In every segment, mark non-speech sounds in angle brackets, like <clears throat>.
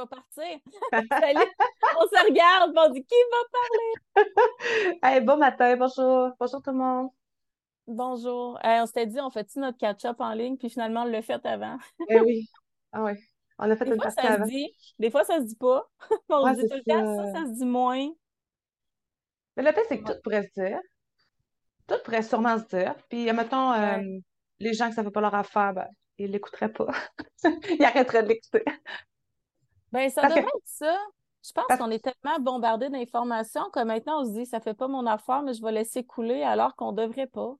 va partir. <laughs> on se regarde, on dit qui va parler? <laughs> bon matin, bonjour. Bonjour tout le monde. Bonjour. on s'était dit, on fait-tu notre catch-up en ligne, puis finalement, on l'a fait avant? eh oui. Ah oui. On a fait Des une fois, partie ça avant. Se dit. Des fois, ça se dit pas. <laughs> on se dit tout le temps, ça, ça se dit moins. Mais le fait, c'est que tout pourrait se dire. Tout pourrait sûrement se dire. Puis, mettons, euh, les gens que ça ne fait pas leur affaire, ben, ils ne l'écouteraient pas. ils arrêteraient de l'écouter. Ben, ça devrait être ça. Je pense qu'on est tellement bombardé d'informations que maintenant, on se dit, ça fait pas mon affaire, mais je vais laisser couler alors qu'on devrait pas.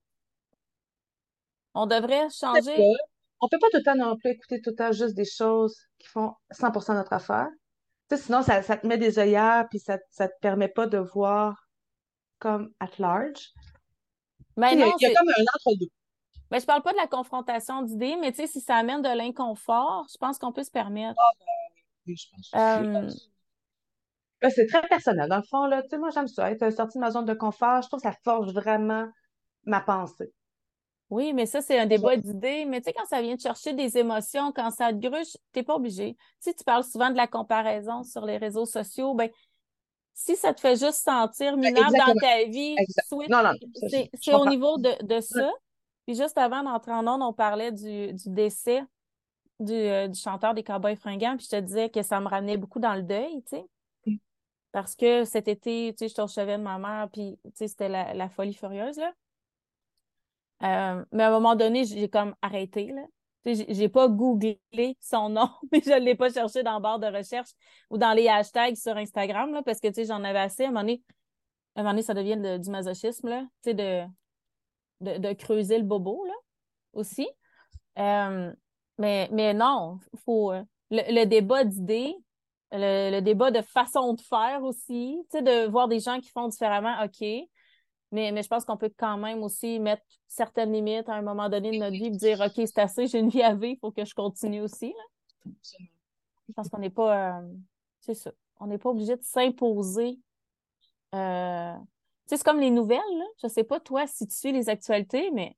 On devrait changer. On peut pas tout le temps non plus écouter tout le temps juste des choses qui font 100% notre affaire. Sinon, ça, te met des œillères, puis ça, ça te permet pas de voir comme at large. Mais non, il y a comme un entre-deux. Mais je parle pas de la confrontation d'idées, mais tu sais, si ça amène de l'inconfort, je pense qu'on peut se permettre. Ah, ben, je pense. Euh, ben, c'est très personnel. Dans le fond, là, tu sais, moi, j'aime ça. Être sorti de ma zone de confort, je trouve que ça forge vraiment ma pensée. Oui, mais ça, c'est un débat d'idées. Mais tu sais, quand ça vient de chercher des émotions, quand ça te gruge, t'es pas obligé. Tu sais, tu parles souvent de la comparaison sur les réseaux sociaux. Ben, si ça te fait juste sentir minable dans ta vie, c'est au niveau de, ça. Puis juste avant d'entrer en onde, on parlait du, décès euh, du, chanteur des Cowboys fringants. Puis je te disais que ça me ramenait beaucoup dans le deuil, tu sais. Mm. Parce que cet été, tu sais, je au chevet de ma mère, puis tu sais, c'était la, la, folie furieuse, là. Euh, mais à un moment donné, j'ai comme arrêté, là. J'ai pas googlé son nom, <laughs> mais je ne l'ai pas cherché dans le barre de recherche ou dans les hashtags sur Instagram, là, parce que j'en avais assez. À un moment donné, à un moment donné ça devient du masochisme, là, de, de, de, creuser le bobo là, aussi. Euh, mais, mais non, faut euh, le, débat d'idées, le, le, débat de façon de faire aussi, de voir des gens qui font différemment, OK. Mais, mais je pense qu'on peut quand même aussi mettre certaines limites à un moment donné de notre vie et dire OK, c'est assez, j'ai une vie à vivre, il faut que je continue aussi. Je pense qu'on n'est pas. Euh, c'est ça. On n'est pas obligé de s'imposer. Euh, c'est comme les nouvelles. Là. Je sais pas, toi, si tu suis les actualités, mais.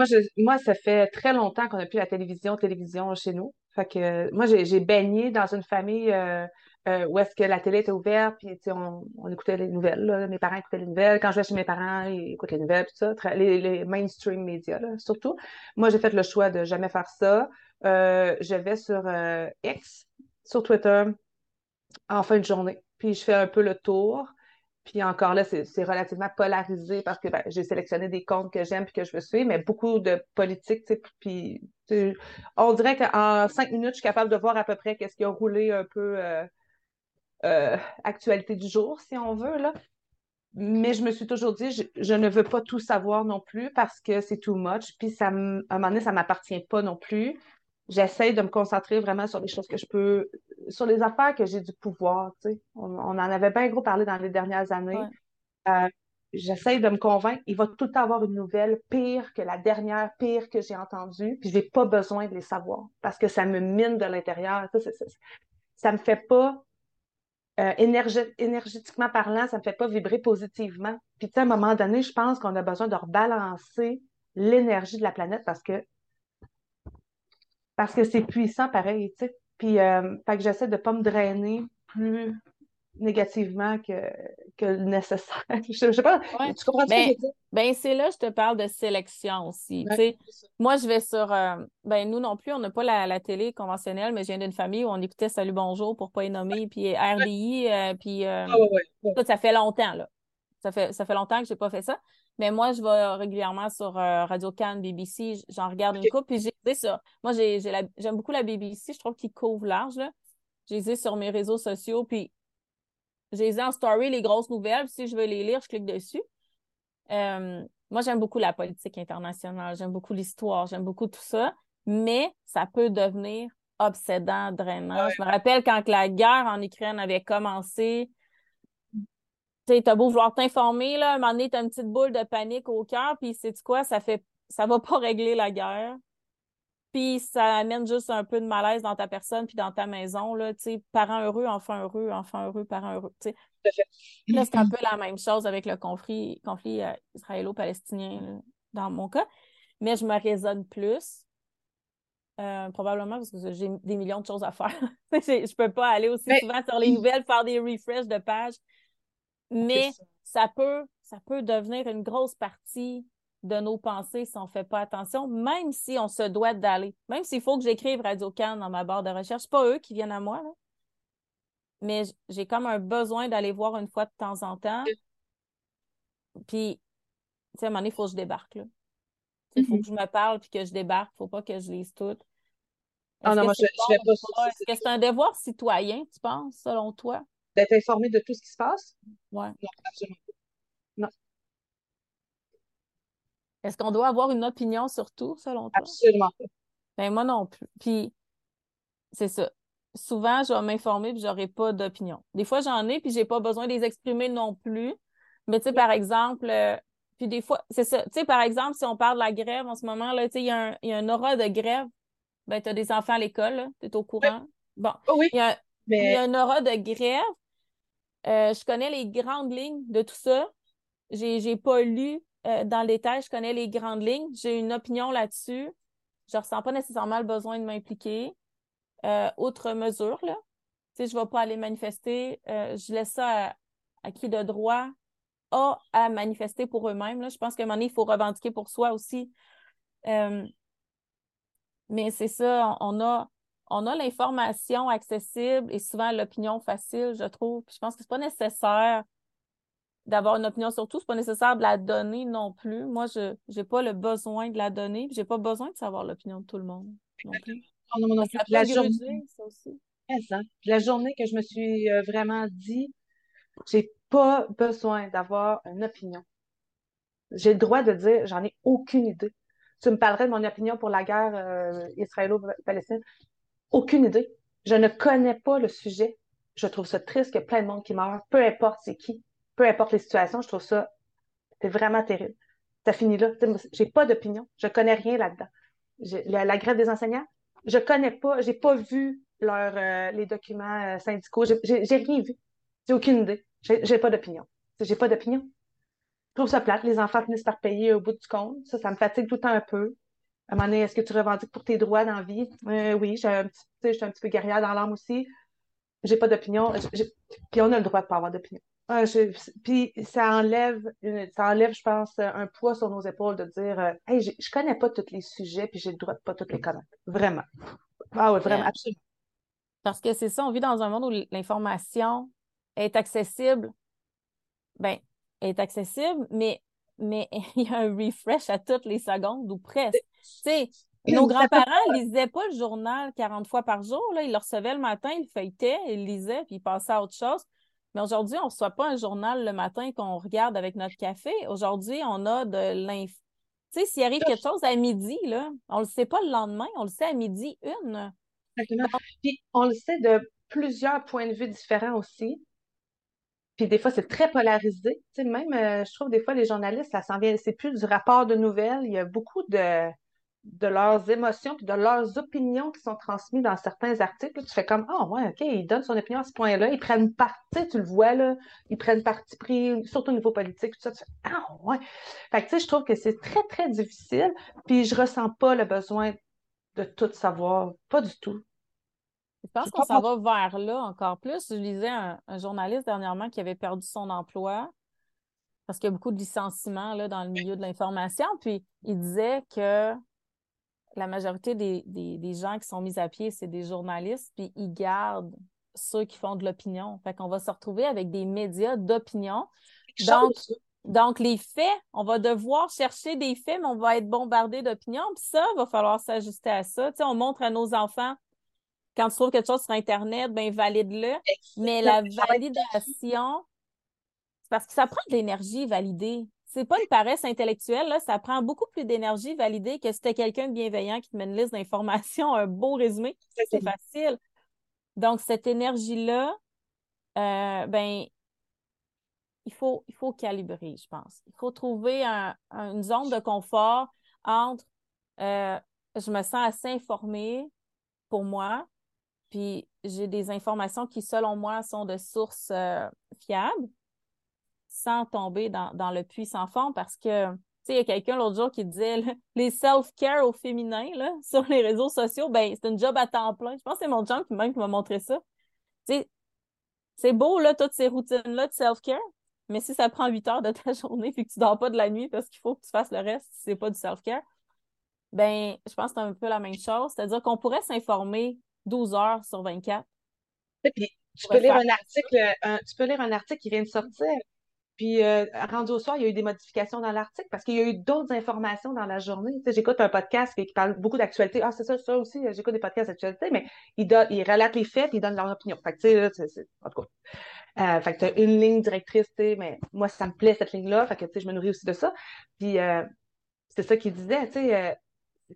Moi, moi ça fait très longtemps qu'on n'a plus la télévision, télévision chez nous. Fait que moi, j'ai baigné dans une famille euh, euh, où est-ce que la télé était ouverte, puis on, on écoutait les nouvelles. Mes parents écoutaient les nouvelles. Quand je vais chez mes parents, ils écoutent les nouvelles, tout ça. Les, mainstream médias, surtout. Moi, j'ai fait le choix de jamais faire ça. Euh, je vais sur X, sur Twitter, en fin de journée. Puis je fais un peu le tour. Puis encore là, c'est relativement polarisé parce que ben, j'ai sélectionné des comptes que j'aime et que je veux suivre, mais beaucoup de politique, puis on dirait qu'en cinq minutes, je suis capable de voir à peu près qu'est-ce qui a roulé un peu euh, euh, actualité du jour, si on veut, là. Mais je me suis toujours dit, je, ne veux pas tout savoir non plus parce que c'est too much. Puis à un moment donné, ça ne m'appartient pas non plus. J'essaie de me concentrer vraiment sur les choses que je peux, sur les affaires que j'ai du pouvoir. Tu sais. on, en avait bien gros parlé dans les dernières années. Euh, j'essaie de me convaincre, il va tout le temps avoir une nouvelle pire que la dernière, pire que j'ai entendue, puis je n'ai pas besoin de les savoir parce que ça me mine de l'intérieur. Ça, ne me fait pas euh, énergétiquement parlant, ça ne me fait pas vibrer positivement. Puis, à un moment donné, je pense qu'on a besoin de rebalancer l'énergie de la planète parce que parce que c'est puissant pareil, tu sais. Puis, euh, que j'essaie de ne pas me drainer plus négativement que, que nécessaire. <laughs> je, ne sais pas, tu comprends ce que je veux dire? Ben, c'est là je te parle de sélection aussi. moi, je vais sur. Euh, ben, nous non plus, on n'a pas la, télé conventionnelle, mais je viens d'une famille où on écoutait Salut Bonjour pour pas y nommer, puis RDI, euh, puis. Euh, ah, ça, fait longtemps, là. Ça fait, ça fait longtemps que j'ai pas fait ça. Mais moi, je vais régulièrement sur Radio Cannes, BBC, j'en regarde une coupe, puis j'ai ça. Moi, j'aime beaucoup la BBC, je trouve qu'ils couvrent large, là. J'ai sur mes réseaux sociaux, puis j'ai en story les grosses nouvelles. Si je veux les lire, je clique dessus. Euh, moi, j'aime beaucoup la politique internationale, j'aime beaucoup l'histoire, j'aime beaucoup tout ça, mais ça peut devenir obsédant, drainant. Je me rappelle quand la guerre en Ukraine avait commencé, tu as beau vouloir t'informer, là, à un moment donné, t'as une petite boule de panique au cœur, puis c'est quoi, ça fait ça va pas <laughs> régler la guerre. Puis ça amène juste un peu de malaise dans ta personne puis dans ta maison. Là, parents heureux, enfants heureux, enfants heureux, parents heureux. Là, c'est un peu la même chose avec le conflit, conflit euh, israélo-palestinien dans mon cas. Mais je me raisonne plus Euh, probablement parce que j'ai des millions de choses à faire. <laughs> je peux pas aller aussi souvent sur les nouvelles, faire des refresh de pages. Mais ça. peut, ça peut devenir une grosse partie de nos pensées si on ne fait pas attention, même si on se doit d'aller. Même s'il faut que j'écrive Radio Can dans ma barre de recherche. pas eux qui viennent à moi, mais j'ai comme un besoin d'aller voir une fois de temps en temps. Puis, tu sais, à un moment donné, il faut que je débarque. Il faut mm-hmm. que je me parle puis que je débarque. Il ne faut pas que je lise tout. Ah non, moi, je, je vais pas Est-ce que c'est un devoir citoyen, tu penses, selon toi? D'être informé de tout ce qui se passe? Oui. Non, absolument Non. Est-ce qu'on doit avoir une opinion sur tout, selon toi? Absolument pas. Ben, moi non plus. Puis, c'est ça. Souvent, je vais m'informer puis j'aurai pas d'opinion. Des fois, j'en ai puis j'ai pas besoin de les exprimer non plus. Mais, tu sais, par exemple, euh, puis des fois, c'est ça. Tu sais, par exemple, si on parle de la grève en ce moment, là, tu sais, il y, a un aura de grève. Ben, tu as des enfants à l'école, tu es au courant. Bon. Oh oui. Il y, a, il y a aura de grève. Euh, je connais les grandes lignes de tout ça. J'ai, j'ai pas lu euh, dans le détail, je connais les grandes lignes. J'ai une opinion là-dessus. Je ressens pas nécessairement le besoin de m'impliquer. Euh, autre mesure, là. Tu sais, je vais pas aller manifester. Euh, je laisse ça à, qui de droit a à manifester pour eux-mêmes. Je pense qu'à un moment donné, il faut revendiquer pour soi aussi. mais c'est ça, on a on a l'information accessible et souvent l'opinion facile, je trouve. je pense que c'est pas nécessaire d'avoir une opinion sur tout, c'est pas nécessaire de la donner non plus. Moi, je n'ai pas le besoin de la donner, j'ai pas besoin de savoir l'opinion de tout le monde non plus. Non, non, non, La, journée... ça aussi. La journée que je me suis euh, vraiment dit, j'ai pas besoin d'avoir une opinion. J'ai le droit de dire, j'en ai aucune idée. Tu me parlerais de mon opinion pour la guerre euh, israélo-palestinienne. Aucune idée. Je ne connais pas le sujet. Je trouve ça triste qu'il y ait plein de monde qui meurt, peu importe c'est qui, peu importe les situations. Je trouve ça c'est vraiment terrible. Ça finit là. J'ai pas d'opinion. Je connais rien là-dedans. La, la, grève des enseignants, je connais pas, j'ai pas vu leur, euh, les documents euh, syndicaux. J'ai rien vu. J'ai aucune idée. J'ai pas d'opinion. J'ai pas d'opinion. Je trouve ça plate. Les enfants finissent par payer au bout du compte. Ça, ça me fatigue tout le temps un peu. À un moment donné, est-ce que tu revendiques pour tes droits dans la vie? Euh, oui, j'ai un petit, je suis un petit peu guerrière dans l'âme aussi. J'ai pas d'opinion. Puis on a le droit de pas avoir d'opinion. Ah, puis ça enlève, ça enlève, je pense, un poids sur nos épaules de dire euh, Hey, je connais pas tous les sujets, puis j'ai le droit de pas tous les connaître. Vraiment. Ah oui, vraiment, absolument. Parce que c'est ça, on vit dans un monde où l'information est accessible. Ben, est accessible, mais mais <laughs> il y a un refresh à toutes les secondes ou presque. Tu sais, nos grands-parents lisaient pas le journal 40 fois par jour. Là. Ils le recevaient le matin, ils feuilletaient, ils lisaient, puis ils passaient à autre chose. Mais aujourd'hui, on ne reçoit pas un journal le matin qu'on regarde avec notre café. Aujourd'hui, on a de l'info. Tu sais, s'il arrive quelque chose à midi, là, on ne le sait pas le lendemain, on le sait à midi une. Exactement. Puis on le sait de plusieurs points de vue différents aussi. Puis des fois, c'est très polarisé. Tu sais, même, euh, je trouve des fois, les journalistes, ça s'en vient, c'est plus du rapport de nouvelles. Il y a beaucoup de, de leurs émotions puis de leurs opinions qui sont transmises dans certains articles. Tu fais comme, ah, oh, ouais, OK, ils donnent son opinion à ce point-là. Ils prennent parti, tu le vois, là. Ils prennent parti pris, surtout au niveau politique, tout ça. Tu fais, ah, ouais. Fait que, tu sais, je trouve que c'est très, très difficile. Puis je ressens pas le besoin de tout savoir. Pas du tout. Je pense qu'on s'en va vers là encore plus. Je lisais un, journaliste dernièrement qui avait perdu son emploi parce qu'il y a beaucoup de licenciements là, dans le milieu de l'information. Puis il disait que la majorité des, des, gens qui sont mis à pied, c'est des journalistes, puis ils gardent ceux qui font de l'opinion. Fait qu'on va se retrouver avec des médias d'opinion. Donc, donc, les faits, on va devoir chercher des faits, mais on va être bombardé d'opinions. Puis ça, va falloir s'ajuster à ça. Tu sais, on montre à nos enfants quand tu trouves quelque chose sur Internet, ben valide-le. Mais la validation, c'est parce que ça prend de l'énergie valider. C'est pas une paresse intellectuelle, là, ça prend beaucoup plus d'énergie valider que si tu quelqu'un de bienveillant qui te met une liste d'informations, <laughs> un beau résumé. C'est facile. Donc, cette énergie-là, euh, ben, il faut, il faut calibrer, je pense. Il faut trouver une zone de confort entre euh, je me sens assez informée pour moi, puis j'ai des informations qui, selon moi, sont de sources euh, fiables, sans tomber dans, le puits sans fond, parce que sais, il y a quelqu'un l'autre jour qui disait <laughs> les self-care au féminin là, <laughs> sur les réseaux sociaux, ben c'est une job à temps plein. Je pense que c'est mon qui même qui m'a montré ça. Tu sais, c'est beau, là, toutes ces routines-là de self-care, mais si ça prend 8 heures de ta <laughs> journée puis que tu dors pas de la nuit parce qu'il faut que tu fasses le reste, c'est pas du self-care, ben, je pense que c'est un peu la même chose. C'est-à-dire qu'on pourrait s'informer 12 heures sur 24. puis, tu peux, lire un article, tu peux lire un article qui vient de sortir. Puis, euh, rendu au soir, il y a eu des modifications dans l'article parce qu'il y a eu d'autres informations dans la journée. Tu sais, j'écoute un podcast qui, parle beaucoup d'actualité. Ah, c'est ça, ça aussi, j'écoute des podcasts d'actualité, mais ils, il relatent les faits ils donnent leur opinion. Fait que, tu en tout cas. Euh, as une ligne directrice, tu sais, mais moi, ça me plaît, cette ligne-là. Fait que, tu sais, je me nourris aussi de ça. Puis, euh, c'est ça qu'il disait, tu sais,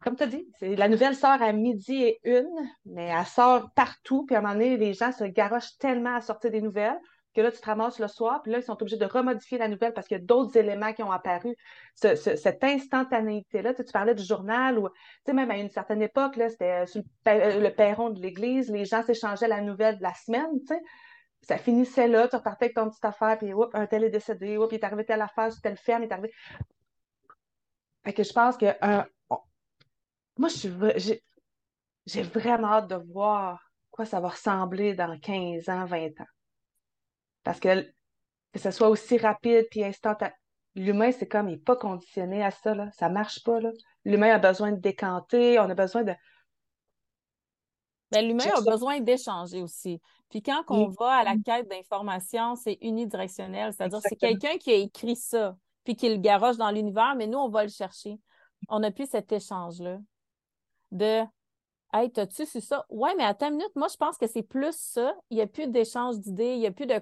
comme tu as dit, la nouvelle sort à midi et une, mais elle sort partout. Puis à un moment donné, les gens se garochent tellement à sortir des nouvelles que là, tu te ramasses le soir, puis là, ils sont obligés de remodifier la nouvelle parce qu'il y a d'autres éléments qui ont apparu. cette instantanéité-là, tu, parlais du journal, ou tu sais, même à une certaine époque, c'était sur le, perron de l'église, les gens s'échangeaient la nouvelle de la semaine, tu sais. Ça finissait là, tu repartais avec ton petite affaire, puis oups, un tel est décédé, oups, il est arrivé telle affaire sur telle ferme, il est arrivé. Fait que je pense que moi, je j'ai vraiment hâte de voir quoi ça va ressembler dans 15 ans, 20 ans. Parce que que ce soit aussi rapide puis instantané. L'humain, c'est comme, il n'est pas conditionné à ça, là. Ça marche pas, là. L'humain a besoin de décanter, on a besoin de... Ben, l'humain a besoin d'échanger aussi. Puis quand on va à la quête d'information, c'est unidirectionnel. C'est-à-dire, c'est quelqu'un qui a écrit ça, puis qui le garoche dans l'univers, mais nous, on va le chercher. On n'a plus cet échange-là de Hey, t'as-tu su ça? Ouais, mais à ta minute, moi, je pense que c'est plus ça. Il n'y a plus d'échange d'idées, il n'y a plus de,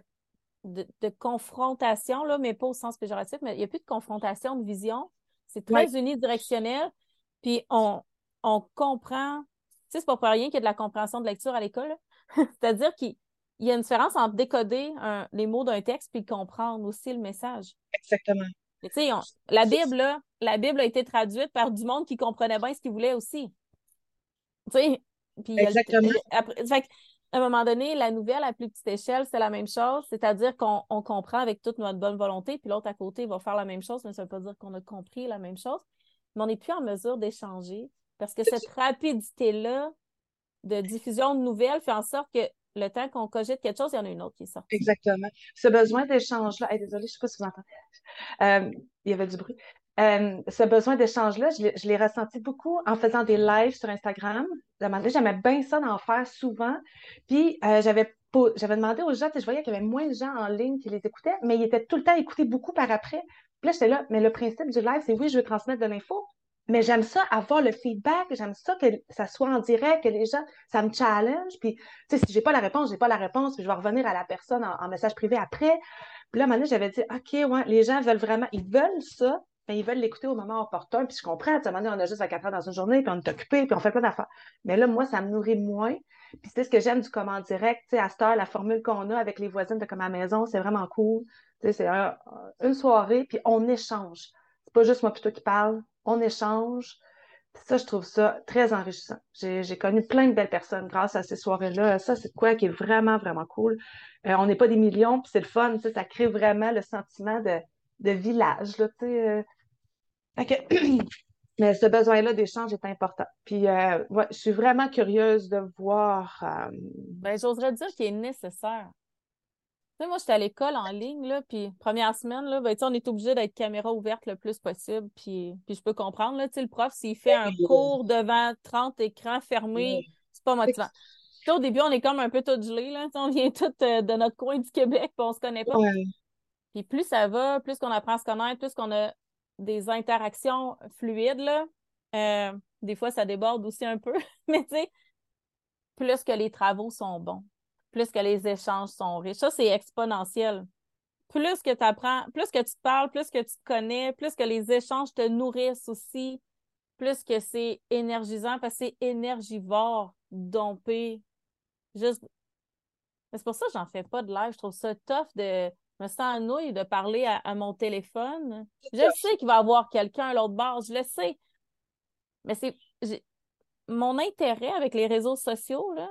de, confrontation, là, mais pas au sens péjoratif, mais il n'y a plus de confrontation de vision. C'est très unidirectionnel. Puis on, on comprend. Tu sais, c'est pas pour rien qu'il y a de la compréhension de lecture à l'école. <laughs> C'est-à-dire qu'il y a une différence entre décoder les mots d'un texte puis comprendre aussi le message. Exactement. Tu sais, la Bible, là, la Bible a été traduite par du monde qui comprenait bien ce qu'il voulait aussi. Tu sais, puis Exactement. après, fait, à un moment donné, la nouvelle à plus petite échelle, c'est la même chose, c'est-à-dire qu'on comprend avec toute notre bonne volonté, puis l'autre à côté va faire la même chose, mais ça ne veut pas dire qu'on a compris la même chose, mais on n'est plus en mesure d'échanger parce que cette rapidité-là de diffusion de nouvelles fait en sorte que le temps qu'on cogite quelque chose, il y en a une autre qui sort. Exactement. Ce besoin d'échange-là, désolée, je ne sais pas si vous entendez, euh, il y avait du bruit. Euh, ce besoin d'échange-là, je l'ai ressenti beaucoup en faisant des lives sur Instagram. J'aimais bien ça d'en faire souvent. Puis euh, j'avais j'avais demandé aux gens, je voyais qu'il y avait moins de gens en ligne qui les écoutaient, mais ils étaient tout le temps écoutés beaucoup par après. Puis là, j'étais là, mais le principe du live, c'est oui, je veux transmettre de l'info, mais j'aime ça avoir le feedback, j'aime ça que ça soit en direct, que les gens, ça me challenge. Puis, tu sais, si j'ai pas la réponse, j'ai pas la réponse, puis je vais revenir à la personne en, message privé après. Puis là, à un moment j'avais dit, OK, ouais, les gens veulent vraiment, ils veulent ça, mais ils veulent l'écouter au moment opportun. Puis je comprends, à un moment donné, on a juste 24 heures dans une journée, puis on est occupé, puis on fait plein d'affaires. Mais là, moi, ça me nourrit moins. Puis c'est ce que j'aime du comment direct. À cette heure, la formule qu'on a avec les voisines de comme à maison, c'est vraiment cool. C'est une soirée, puis on échange. C'est pas juste moi plutôt qui parle, on échange. Puis ça, je trouve ça très enrichissant. J'ai connu plein de belles personnes grâce à ces soirées-là. Ça, c'est quoi qui est vraiment, vraiment cool. Euh, on n'est pas des millions, puis c'est le fun. Ça crée vraiment le sentiment de, de village. Là, euh. <clears throat> Mais ce besoin-là d'échange est important. Puis, euh, je suis vraiment curieuse de voir. Euh, ben, j'oserais dire qu'il est nécessaire. Tu sais, moi, j'étais à l'école en ligne, là, puis première semaine, là, ben, on est obligé d'être caméra ouverte le plus possible. Puis, puis je peux comprendre, là, le prof, s'il fait un cours devant 30 écrans fermés, c'est pas motivant. au début, on est comme un peu tout gelé, là. on vient tous de notre coin du Québec, puis on se connaît pas. Puis plus ça va, plus qu'on apprend à se connaître, plus qu'on a des interactions fluides, là, euh, des fois, ça déborde aussi un peu, <laughs> mais tu sais, plus que les travaux sont bons, plus que les échanges sont riches. Ça, c'est exponentiel. Plus que tu apprends, plus que tu te parles, plus que tu te connais, plus que les échanges te nourrissent aussi, plus que c'est énergisant parce que c'est énergivore, dompé. Juste. C'est pour ça que j'en fais pas de live. Je trouve ça tough de me sens nouille de parler à, mon téléphone. Je sais qu'il va y avoir quelqu'un à l'autre bord, je le sais. Mais c'est mon intérêt avec les réseaux sociaux, là,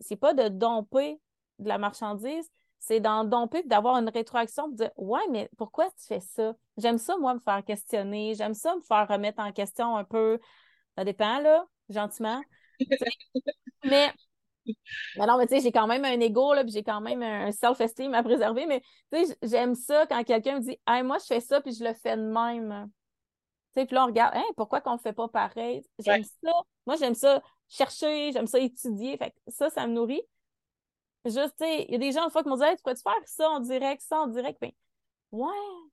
c'est pas de domper de la marchandise, c'est d'en domper d'avoir une rétroaction de dire Ouais, mais pourquoi tu fais ça? J'aime ça, moi, me faire questionner. J'aime ça, me faire remettre en question un peu. Ça dépend, là, gentiment. <laughs> mais mais non, mais tu sais, j'ai quand même un ego, là, puis j'ai quand même un self-esteem à préserver, mais tu sais, j'aime ça quand quelqu'un me dit Hey, moi, je fais ça, puis je le fais de même. Tu sais, puis là, on regarde, hein, pourquoi qu'on ne fait pas pareil? J'aime ça. Moi, j'aime ça chercher, j'aime ça étudier. Fait que ça, ça me nourrit. Juste, tu sais, il y a des gens, une fois, qui m'ont dit, hey, tu peux-tu faire ça en direct, ça en direct? Ben, ouais.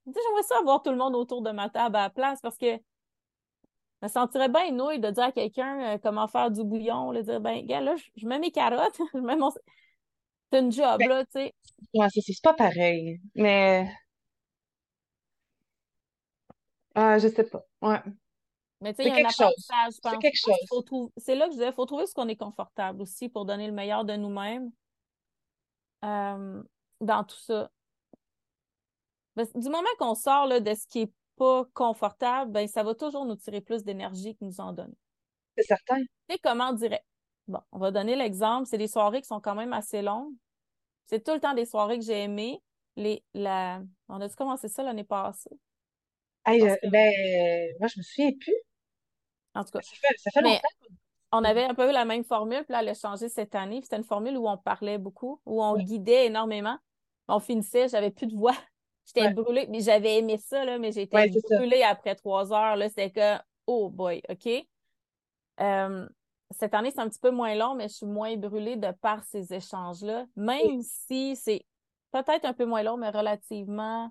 Tu sais, j'aimerais ça avoir tout le monde autour de ma table à la place parce que je me sentirais bien nouille de dire à quelqu'un euh, comment faire du bouillon, de dire, ben, gars, là, je, mets mes carottes, <laughs> je mets mon. C'est une job, ben, là, tu sais. Ouais, c'est pas pareil. Mais. Ah, je sais pas. Ouais. Mais tu sais, il y a un apprentissage, je pense. C'est quelque chose. C'est là que je disais, il faut trouver ce qu'on est confortable aussi pour donner le meilleur de nous-mêmes. Euh, dans tout ça. du moment qu'on sort là, de ce qui n'est pas confortable, ben, ça va toujours nous tirer plus d'énergie que nous en donner. C'est certain. Et comment on dirait? Bon, on va donner l'exemple. C'est des soirées qui sont quand même assez longues. C'est tout le temps des soirées que j'ai aimées. Les, la... On a dû commencer ça l'année passée? ben, moi, je me souviens plus. En tout cas. Ça fait, longtemps on avait un peu la même formule, puis là, elle a changé cette année. C'était une formule où on parlait beaucoup, où on guidait énormément. On finissait, j'avais plus de voix. J'étais brûlée, mais j'avais aimé ça, là, mais j'étais brûlée après trois heures. Là, c'était que, oh boy, OK? Euh, cette année, c'est un petit peu moins long, mais je suis moins brûlée de par ces échanges-là, même si c'est peut-être un peu moins long, mais relativement.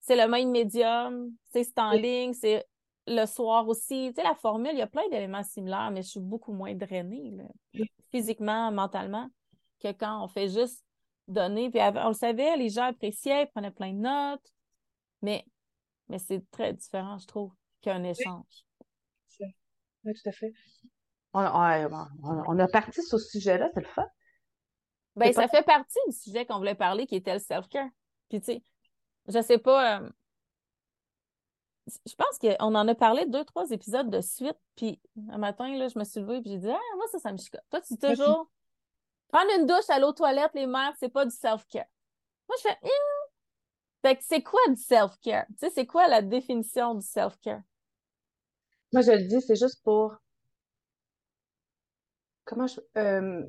C'est le même médium, c'est en ligne, c'est le soir aussi. Tu sais, la formule, il y a plein d'éléments similaires, mais je suis beaucoup moins drainée, physiquement, mentalement, que quand on fait juste donner. Puis on le savait, les gens appréciaient, ils prenaient plein de notes, mais, mais c'est très différent, je trouve, qu'un échange. Oui. tout à fait. On, a parti sur ce sujet-là, c'est le fun. Ben, ça fait partie du sujet qu'on voulait parler, qui était le self-care. Puis, tu sais, je sais pas, euh, je pense qu'on en a parlé deux, trois épisodes de suite. Puis un matin, là, je me suis levée et j'ai dit Ah, moi, ça, ça me chicote. Toi, tu dis toujours prendre une douche, aller aux toilettes, les mères, c'est pas du self-care. Moi, je fais hum. Fait que c'est quoi du self-care? Tu sais, c'est quoi la définition du self-care? Moi, je le dis, c'est juste pour. Comment je. Euh...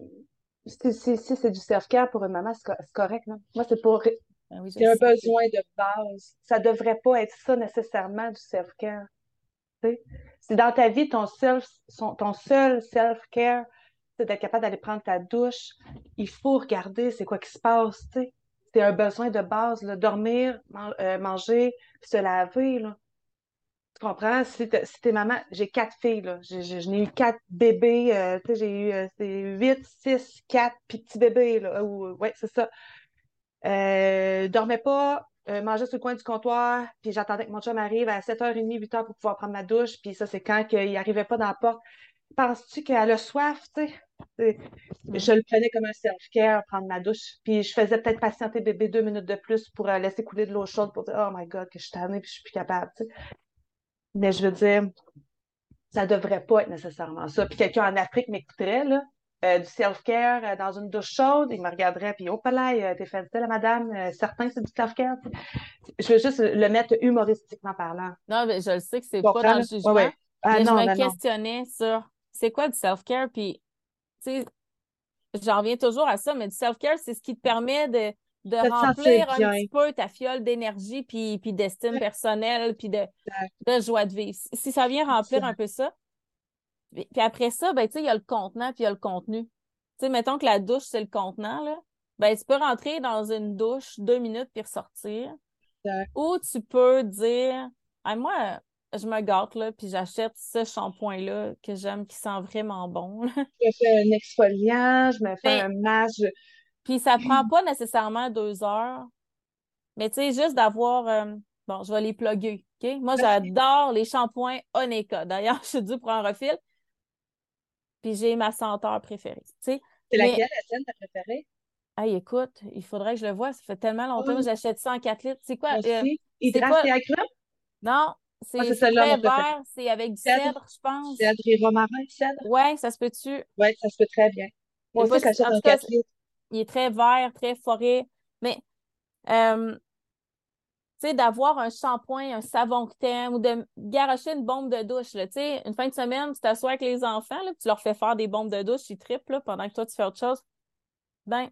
Si, c'est du self-care pour une maman, c'est correct, non? Moi, c'est pour ben c'est un besoin de base. Ça ne devrait pas être ça nécessairement du self-care. Si dans ta vie, ton, self, ton seul self-care, c'est d'être capable d'aller prendre ta douche, il faut regarder c'est quoi qui se passe. C'est un besoin de base. Là. Dormir, euh, manger, se laver. Tu comprends? Si t'es maman, j'ai quatre filles, là. Je eu quatre bébés, euh, j'ai eu euh, huit, six, quatre petits bébés, là. ouais, c'est ça. Euh, dormais pas, euh, sur le coin du comptoir, puis j'attendais que mon chum arrive à 7h30, 8h pour pouvoir prendre ma douche, puis ça, c'est quand il n'arrivait pas dans la porte. Penses-tu qu'elle a soif, tu sais? Je le prenais comme un self-care, prendre ma douche, puis je faisais peut-être patienter bébé deux minutes de plus pour euh, laisser couler de l'eau chaude pour dire « Oh my God, que je suis tannée, puis je suis plus capable, tu sais. » Mais je veux dire, ça devrait pas être nécessairement ça. Puis quelqu'un en Afrique m'écouterait, là, euh, du self-care euh, dans une douche chaude, il me regarderait, puis oh palais, t'es fait la madame, certains c'est du self-care. Je veux juste le mettre humoristiquement parlant. Non, mais je le sais que c'est pas dans le jugement. Ah, mais je me questionnais sur c'est quoi du self-care, puis sais, j'en reviens toujours à ça, mais du self-care, c'est ce qui te permet de, de remplir un petit peu ta fiole d'énergie, puis, puis d'estime personnelle, puis de, de joie de vivre. Si ça vient remplir un peu ça, puis après ça, ben, tu sais, il y a le contenant puis il y a le contenu. Tu sais, mettons que la douche, c'est le contenant, là. Ben, tu peux rentrer dans une douche deux minutes puis ressortir. Ou tu peux dire, moi, je me gâte, là, puis j'achète ce shampoing-là que j'aime, qui sent vraiment bon. <laughs> je me fais un exfoliant, je me fais ben, un masque. Puis ça prend pas nécessairement deux heures. Mais tu sais, juste d'avoir... Euh, bon, je vais les plugger, OK? Moi, j'adore les shampoings Oneka. D'ailleurs, <laughs> je suis due pour un refil puis j'ai ma senteur préférée. C'est laquelle, la tienne, ta préférée? Hey, écoute, il faudrait que je le vois. Ça fait tellement longtemps que j'achète ça en 4 litres. C'est quoi? Euh, et agrumes? Non, c'est ah, très vert. C'est avec du cèdre, je pense. Cèdre et romarin, cèdre? Oui, ça se peut-tu? Oui, ça se peut très bien. Moi aussi, j'achète en 4 litres. Il est très vert, très forêt. Mais, euh, tu sais, d'avoir un shampoing, un savon que t'aimes ou de garocher une bombe de douche, tu sais, une fin de semaine, tu t'assois avec les enfants, là, tu leur fais faire des bombes de douche, ils trippent, là, pendant que toi, tu fais autre chose. Ben,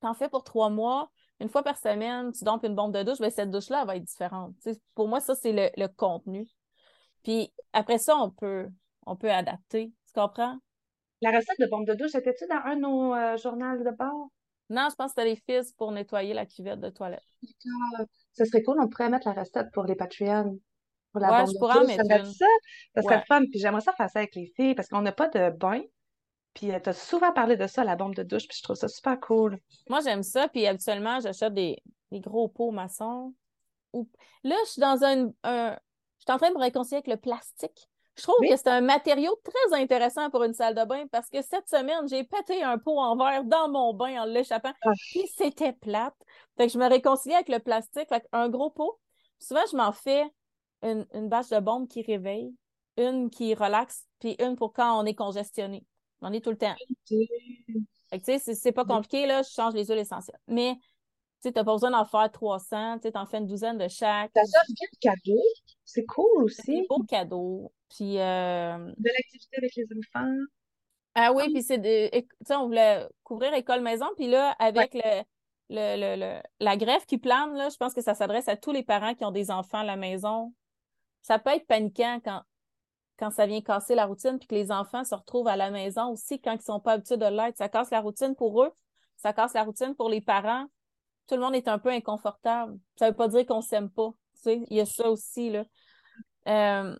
t'en fais pour trois mois, une fois par semaine, tu dompes une bombe de douche, ben, cette douche-là, va être différente. pour moi, ça, c'est le, contenu. Puis après ça, on peut, on peut adapter. Tu comprends? La recette de bombe de douche, était-tu dans un de nos euh, journaux de bord? Non, je pense que c'était les fils pour nettoyer la cuvette de toilette. Ce serait cool, on pourrait mettre la recette pour les Patreons. Pour la ouais, je pourrais en mettre ça, ça, ça serait fun. Puis j'aimerais ça faire ça avec les filles parce qu'on n'a pas de bain. Puis euh, tu as souvent parlé de ça, la bombe de douche, puis je trouve ça super cool. Moi, j'aime ça. Puis habituellement, j'achète des, gros pots maçons. Là, je suis dans un, Je suis en train de me réconcilier avec le plastique. Je trouve que c'est un matériau très intéressant pour une salle de bain parce que cette semaine, j'ai pété un pot en verre dans mon bain en l'échappant. Ah. Puis c'était plate. Fait que je me réconcilie avec le plastique. Fait un gros pot. Souvent, je m'en fais une, une bâche de bombe qui réveille, une qui relaxe, puis une pour quand on est congestionné. On est tout le temps. Fait que, tu sais, c'est pas compliqué, là, je change les huiles essentielles. Mais, tu sais, t'as pas besoin d'en faire 300, tu sais, t'en fais une douzaine de chaque. Ça sort bien de cadeaux. C'est cool aussi. C'est des beaux cadeaux. Puis. Euh... De l'activité avec les enfants. Ah oui, puis c'est de. Tu sais, on voulait couvrir école-maison, puis là, avec le, le, le, la greffe qui plane, là, je pense que ça s'adresse à tous les parents qui ont des enfants à la maison. Ça peut être paniquant quand quand ça vient casser la routine, puis que les enfants se retrouvent à la maison aussi quand ils ne sont pas habitués de l'être. Ça casse la routine pour eux, ça casse la routine pour les parents. Tout le monde est un peu inconfortable. Ça ne veut pas dire qu'on ne s'aime pas. Tu sais, il y a ça aussi. Là. Euh,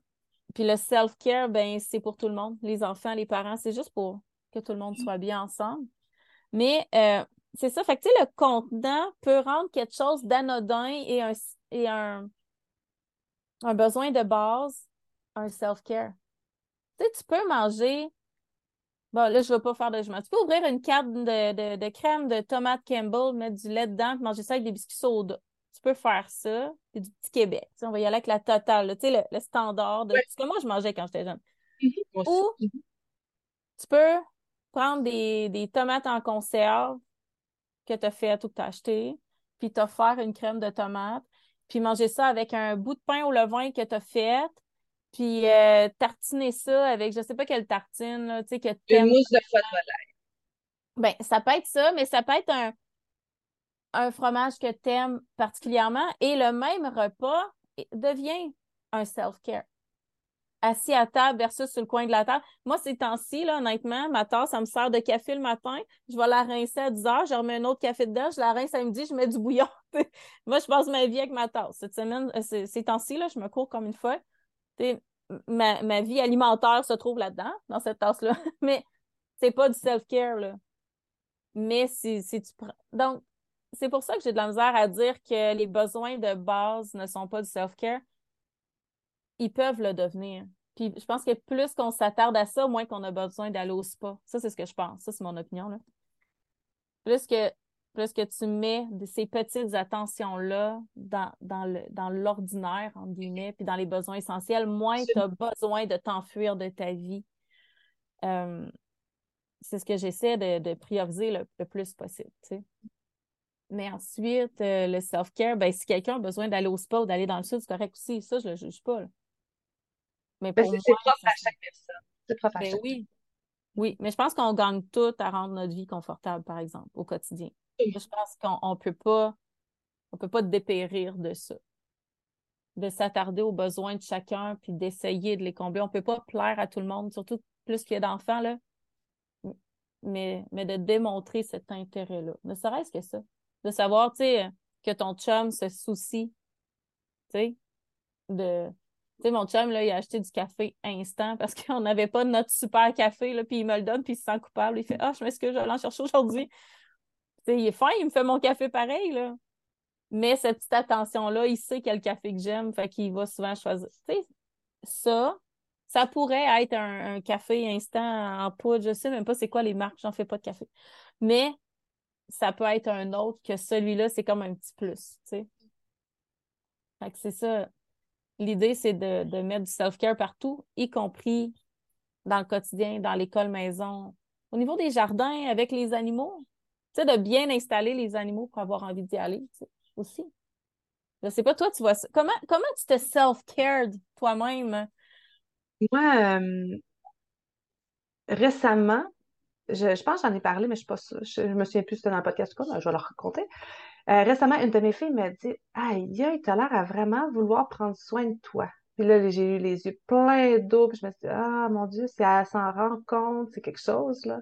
puis le self-care, ben, c'est pour tout le monde. Les enfants, les parents, c'est juste pour que tout le monde soit bien ensemble. Mais euh, c'est ça. Fait que, tu sais, le contenant peut rendre quelque chose d'anodin et un, et un, un besoin de base un self-care. Tu sais, tu peux manger. Bon, là, je ne vais pas faire de jugement. Tu peux ouvrir une carte de, de, crème de tomate Campbell, mettre du lait dedans, manger ça avec des biscuits soda. Tu peux faire ça. C'est du petit Québec. on va y aller avec la totale, tu sais, le, standard de ce que moi je mangeais quand j'étais jeune. Mm-hmm. Ou mm-hmm. tu peux prendre des, des tomates en conserve que tu as fait ou que tu as acheté, puis te faire une crème de tomate, puis manger ça avec un bout de pain au levain que tu as fait, puis euh, tartiner ça avec je sais pas quelle tartine, là, tu sais, que Une mousse de foie de volaille. Ben, ça peut être ça, mais ça peut être un, un fromage que tu aimes particulièrement et le même repas devient un self-care. Assis à table versus sur le coin de la table. Moi, ces temps-ci, là, honnêtement, ma tasse, ça me sert de café le matin. Je vais la rincer à 10 heures, je remets un autre café dedans, je la rince à midi, je mets du bouillon. <laughs> Moi, je passe ma vie avec ma tasse. Cette semaine, euh, ces temps-ci, là, je me cours comme une fois ma, ma, vie alimentaire se trouve là-dedans, dans cette tasse-là. <laughs> Mais c'est pas du self-care, là. Mais si, si tu prends. Donc, c'est pour ça que j'ai de la misère à dire que les besoins de base ne sont pas du self-care. Ils peuvent le devenir. Puis je pense que plus qu'on s'attarde à ça, moins qu'on a besoin d'aller au spa. Ça, c'est ce que je pense. Ça, c'est mon opinion. Là. Plus que plus que tu mets de ces petites attentions-là dans, dans l'ordinaire, entre guillemets, puis dans les besoins essentiels, moins tu as besoin de t'enfuir de ta vie. Euh, c'est ce que j'essaie de, prioriser le, plus possible. Mais ensuite, euh, le self-care, ben, si quelqu'un a besoin d'aller au spa ou d'aller dans le sud, c'est correct aussi. Ça, je ne le juge pas. Mais ben, c'est propre à chaque personne. C'est propre à ben Oui. Oui, mais je pense qu'on gagne tout à rendre notre vie confortable, par exemple, au quotidien. Je pense qu'on ne peut pas on peut pas dépérir de ça. De s'attarder aux besoins de chacun puis d'essayer de les combler. On peut pas plaire à tout le monde, surtout plus qu'il y a d'enfants, là. Mais, mais de démontrer cet intérêt-là. Ne serait-ce que ça. De savoir, tu sais, que ton chum se soucie, tu sais, de... Tu sais, mon chum, là, il a acheté du café instant parce qu'on n'avait pas notre super café, là, puis il me le donne, puis il se sent coupable. Il fait « Ah, je m'excuse, je vais l'en chercher aujourd'hui. » il est fin, il me fait mon café pareil, là. Mais cette petite attention-là, il sait quel café que j'aime, fait qu'il va souvent choisir. Ça, ça pourrait être un, café instant en poudre. Je sais même pas c'est quoi les marques, j'en fais pas de café. Mais ça peut être un autre que celui-là, c'est comme un petit plus, c'est ça. L'idée, c'est de, de mettre du self-care partout, y compris dans le quotidien, dans l'école maison. Au niveau des jardins, avec les animaux, sais, de bien installer les animaux pour avoir envie d'y aller aussi. Je sais pas, toi, tu vois ça. Comment, comment tu te self-cared toi-même? Moi, euh, récemment, je, pense que j'en ai parlé, mais je suis pas Je, me souviens plus si c'était dans le podcast ou pas, je vais leur raconter. Euh, récemment, une de mes filles m'a dit Aïe, tu as l'air à vraiment vouloir prendre soin de toi. Puis là, j'ai eu les yeux pleins d'eau, puis je me suis dit Ah, mon Dieu, si elle s'en rend compte, c'est quelque chose, là.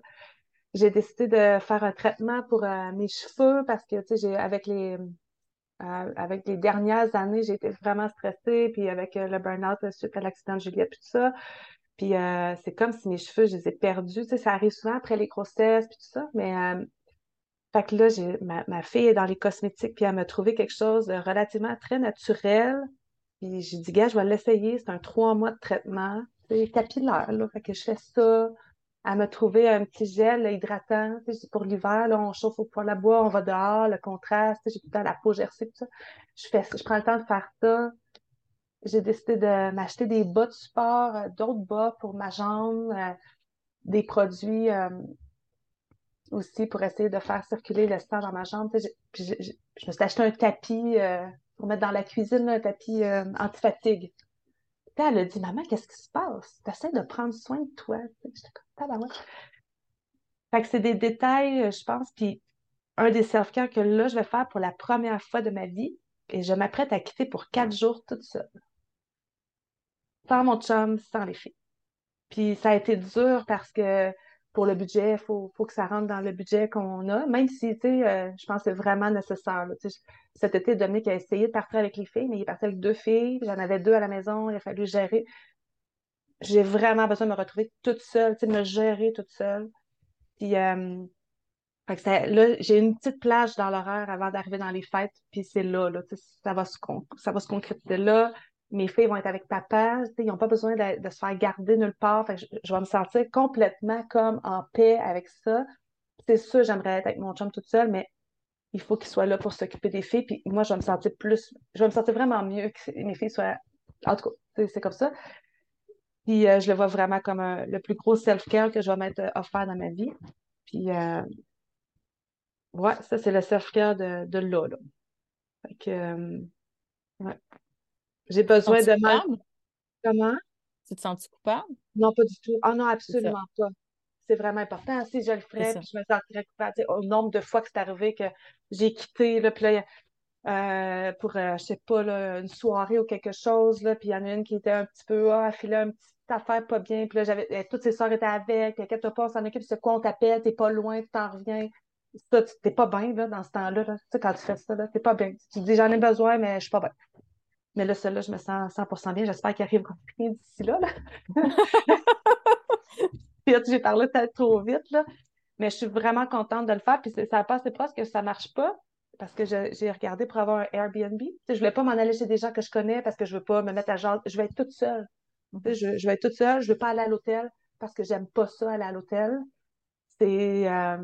J'ai décidé de faire un traitement pour euh, mes cheveux parce que, tu sais, avec les, euh, avec les dernières années, j'ai été vraiment stressée, puis avec le burn-out suite à l'accident de Juliette, puis tout ça. Puis c'est comme si mes cheveux, je les ai perdus. Tu sais, ça arrive souvent après les grossesses, puis tout ça, mais fait que là, j'ai, ma, fille est dans les cosmétiques, puis elle m'a trouvé quelque chose de relativement très naturel. Puis j'ai dit, gars, je vais l'essayer. C'est un trois mois de traitement. C'est capillaire, là. Fait que je fais ça. Elle m'a trouvé un petit gel hydratant. Pour l'hiver, là, on chauffe au poêle à bois, on va dehors, le contraste. J'ai tout le temps la peau gercée, tout ça. Je, fais, je prends le temps de faire ça. J'ai décidé de m'acheter des bas de sport, euh, d'autres bas pour ma jambe, euh, des produits euh, aussi pour essayer de faire circuler le sang dans ma jambe. Je, me suis acheté un tapis euh, pour mettre dans la cuisine, un tapis euh, anti-fatigue. Puis elle a dit Maman, qu'est-ce qui se passe? Tu essaies de prendre soin de toi. J'étais comme Fait que c'est des détails, euh, je pense. Puis un des self-care que là, je vais faire pour la première fois de ma vie, et je m'apprête à quitter pour quatre jours toute seule. Sans mon chum, sans les filles. Puis ça a été dur parce que pour le budget, il faut, faut, que ça rentre dans le budget qu'on a, même si, tu sais, euh, je pense que c'est vraiment nécessaire. cet été, Dominique a essayé de partir avec les filles, mais il est parti avec deux filles, j'en avais deux à la maison, il a fallu gérer. J'ai vraiment besoin de me retrouver toute seule, de me gérer toute seule. Puis, euh, là, j'ai une petite plage dans l'horaire avant d'arriver dans les fêtes, puis c'est là, là ça, va se, ça va se concrétiser là mes filles vont être avec papa, ils n'ont pas besoin de, se faire garder nulle part. je, vais me sentir complètement comme en paix avec ça. C'est sûr, j'aimerais être avec mon chum toute seule, mais il faut qu'il soit là pour s'occuper des filles. Puis moi, je vais me sentir plus, je vais me sentir vraiment mieux que mes filles soient. En tout cas, c'est comme ça. Puis euh, je le vois vraiment comme le plus gros self-care que je vais m'être offert dans ma vie. Puis euh, ouais, ça, c'est le self-care de, de là, Fait que, euh, ouais. J'ai besoin de mal. Comment? Tu te sens-tu coupable? Non, pas du tout. Ah non, absolument pas. C'est vraiment important. Si je le ferais, puis je me sentirais coupable. au nombre de fois que c'est arrivé que j'ai quitté, là, puis là, euh, pour, euh, je sais pas, là, une soirée ou quelque chose, là, puis il y en a une qui était un petit peu, ah, elle un petit affaire pas bien, puis là, j'avais, eh, toutes ses soeurs étaient avec, puis qu'elle pas, on s'en occupe, c'est quoi, on t'appelle, t'es pas loin, tu t'en reviens. Ça, t'es pas bien, là, dans ce temps-là, là. Tu sais, quand tu fais ça, là, t'es pas bien. Tu te dis, j'en ai besoin, mais je suis pas bien. Mais là, celle-là, je me sens 100% bien. J'espère qu'il arrive rien d'ici <laughs> là. j'ai parlé peut-être trop vite, là. Mais je suis vraiment contente de le faire. Puis ça passe presque que ça ne marche pas parce que j'ai regardé pour avoir un Airbnb. je ne voulais pas m'en aller chez des gens que je connais parce que je ne veux pas me mettre à genre. Je vais être toute seule. Je, vais être toute seule. Je ne veux pas aller à l'hôtel parce que j'aime pas ça aller à l'hôtel. C'est, euh,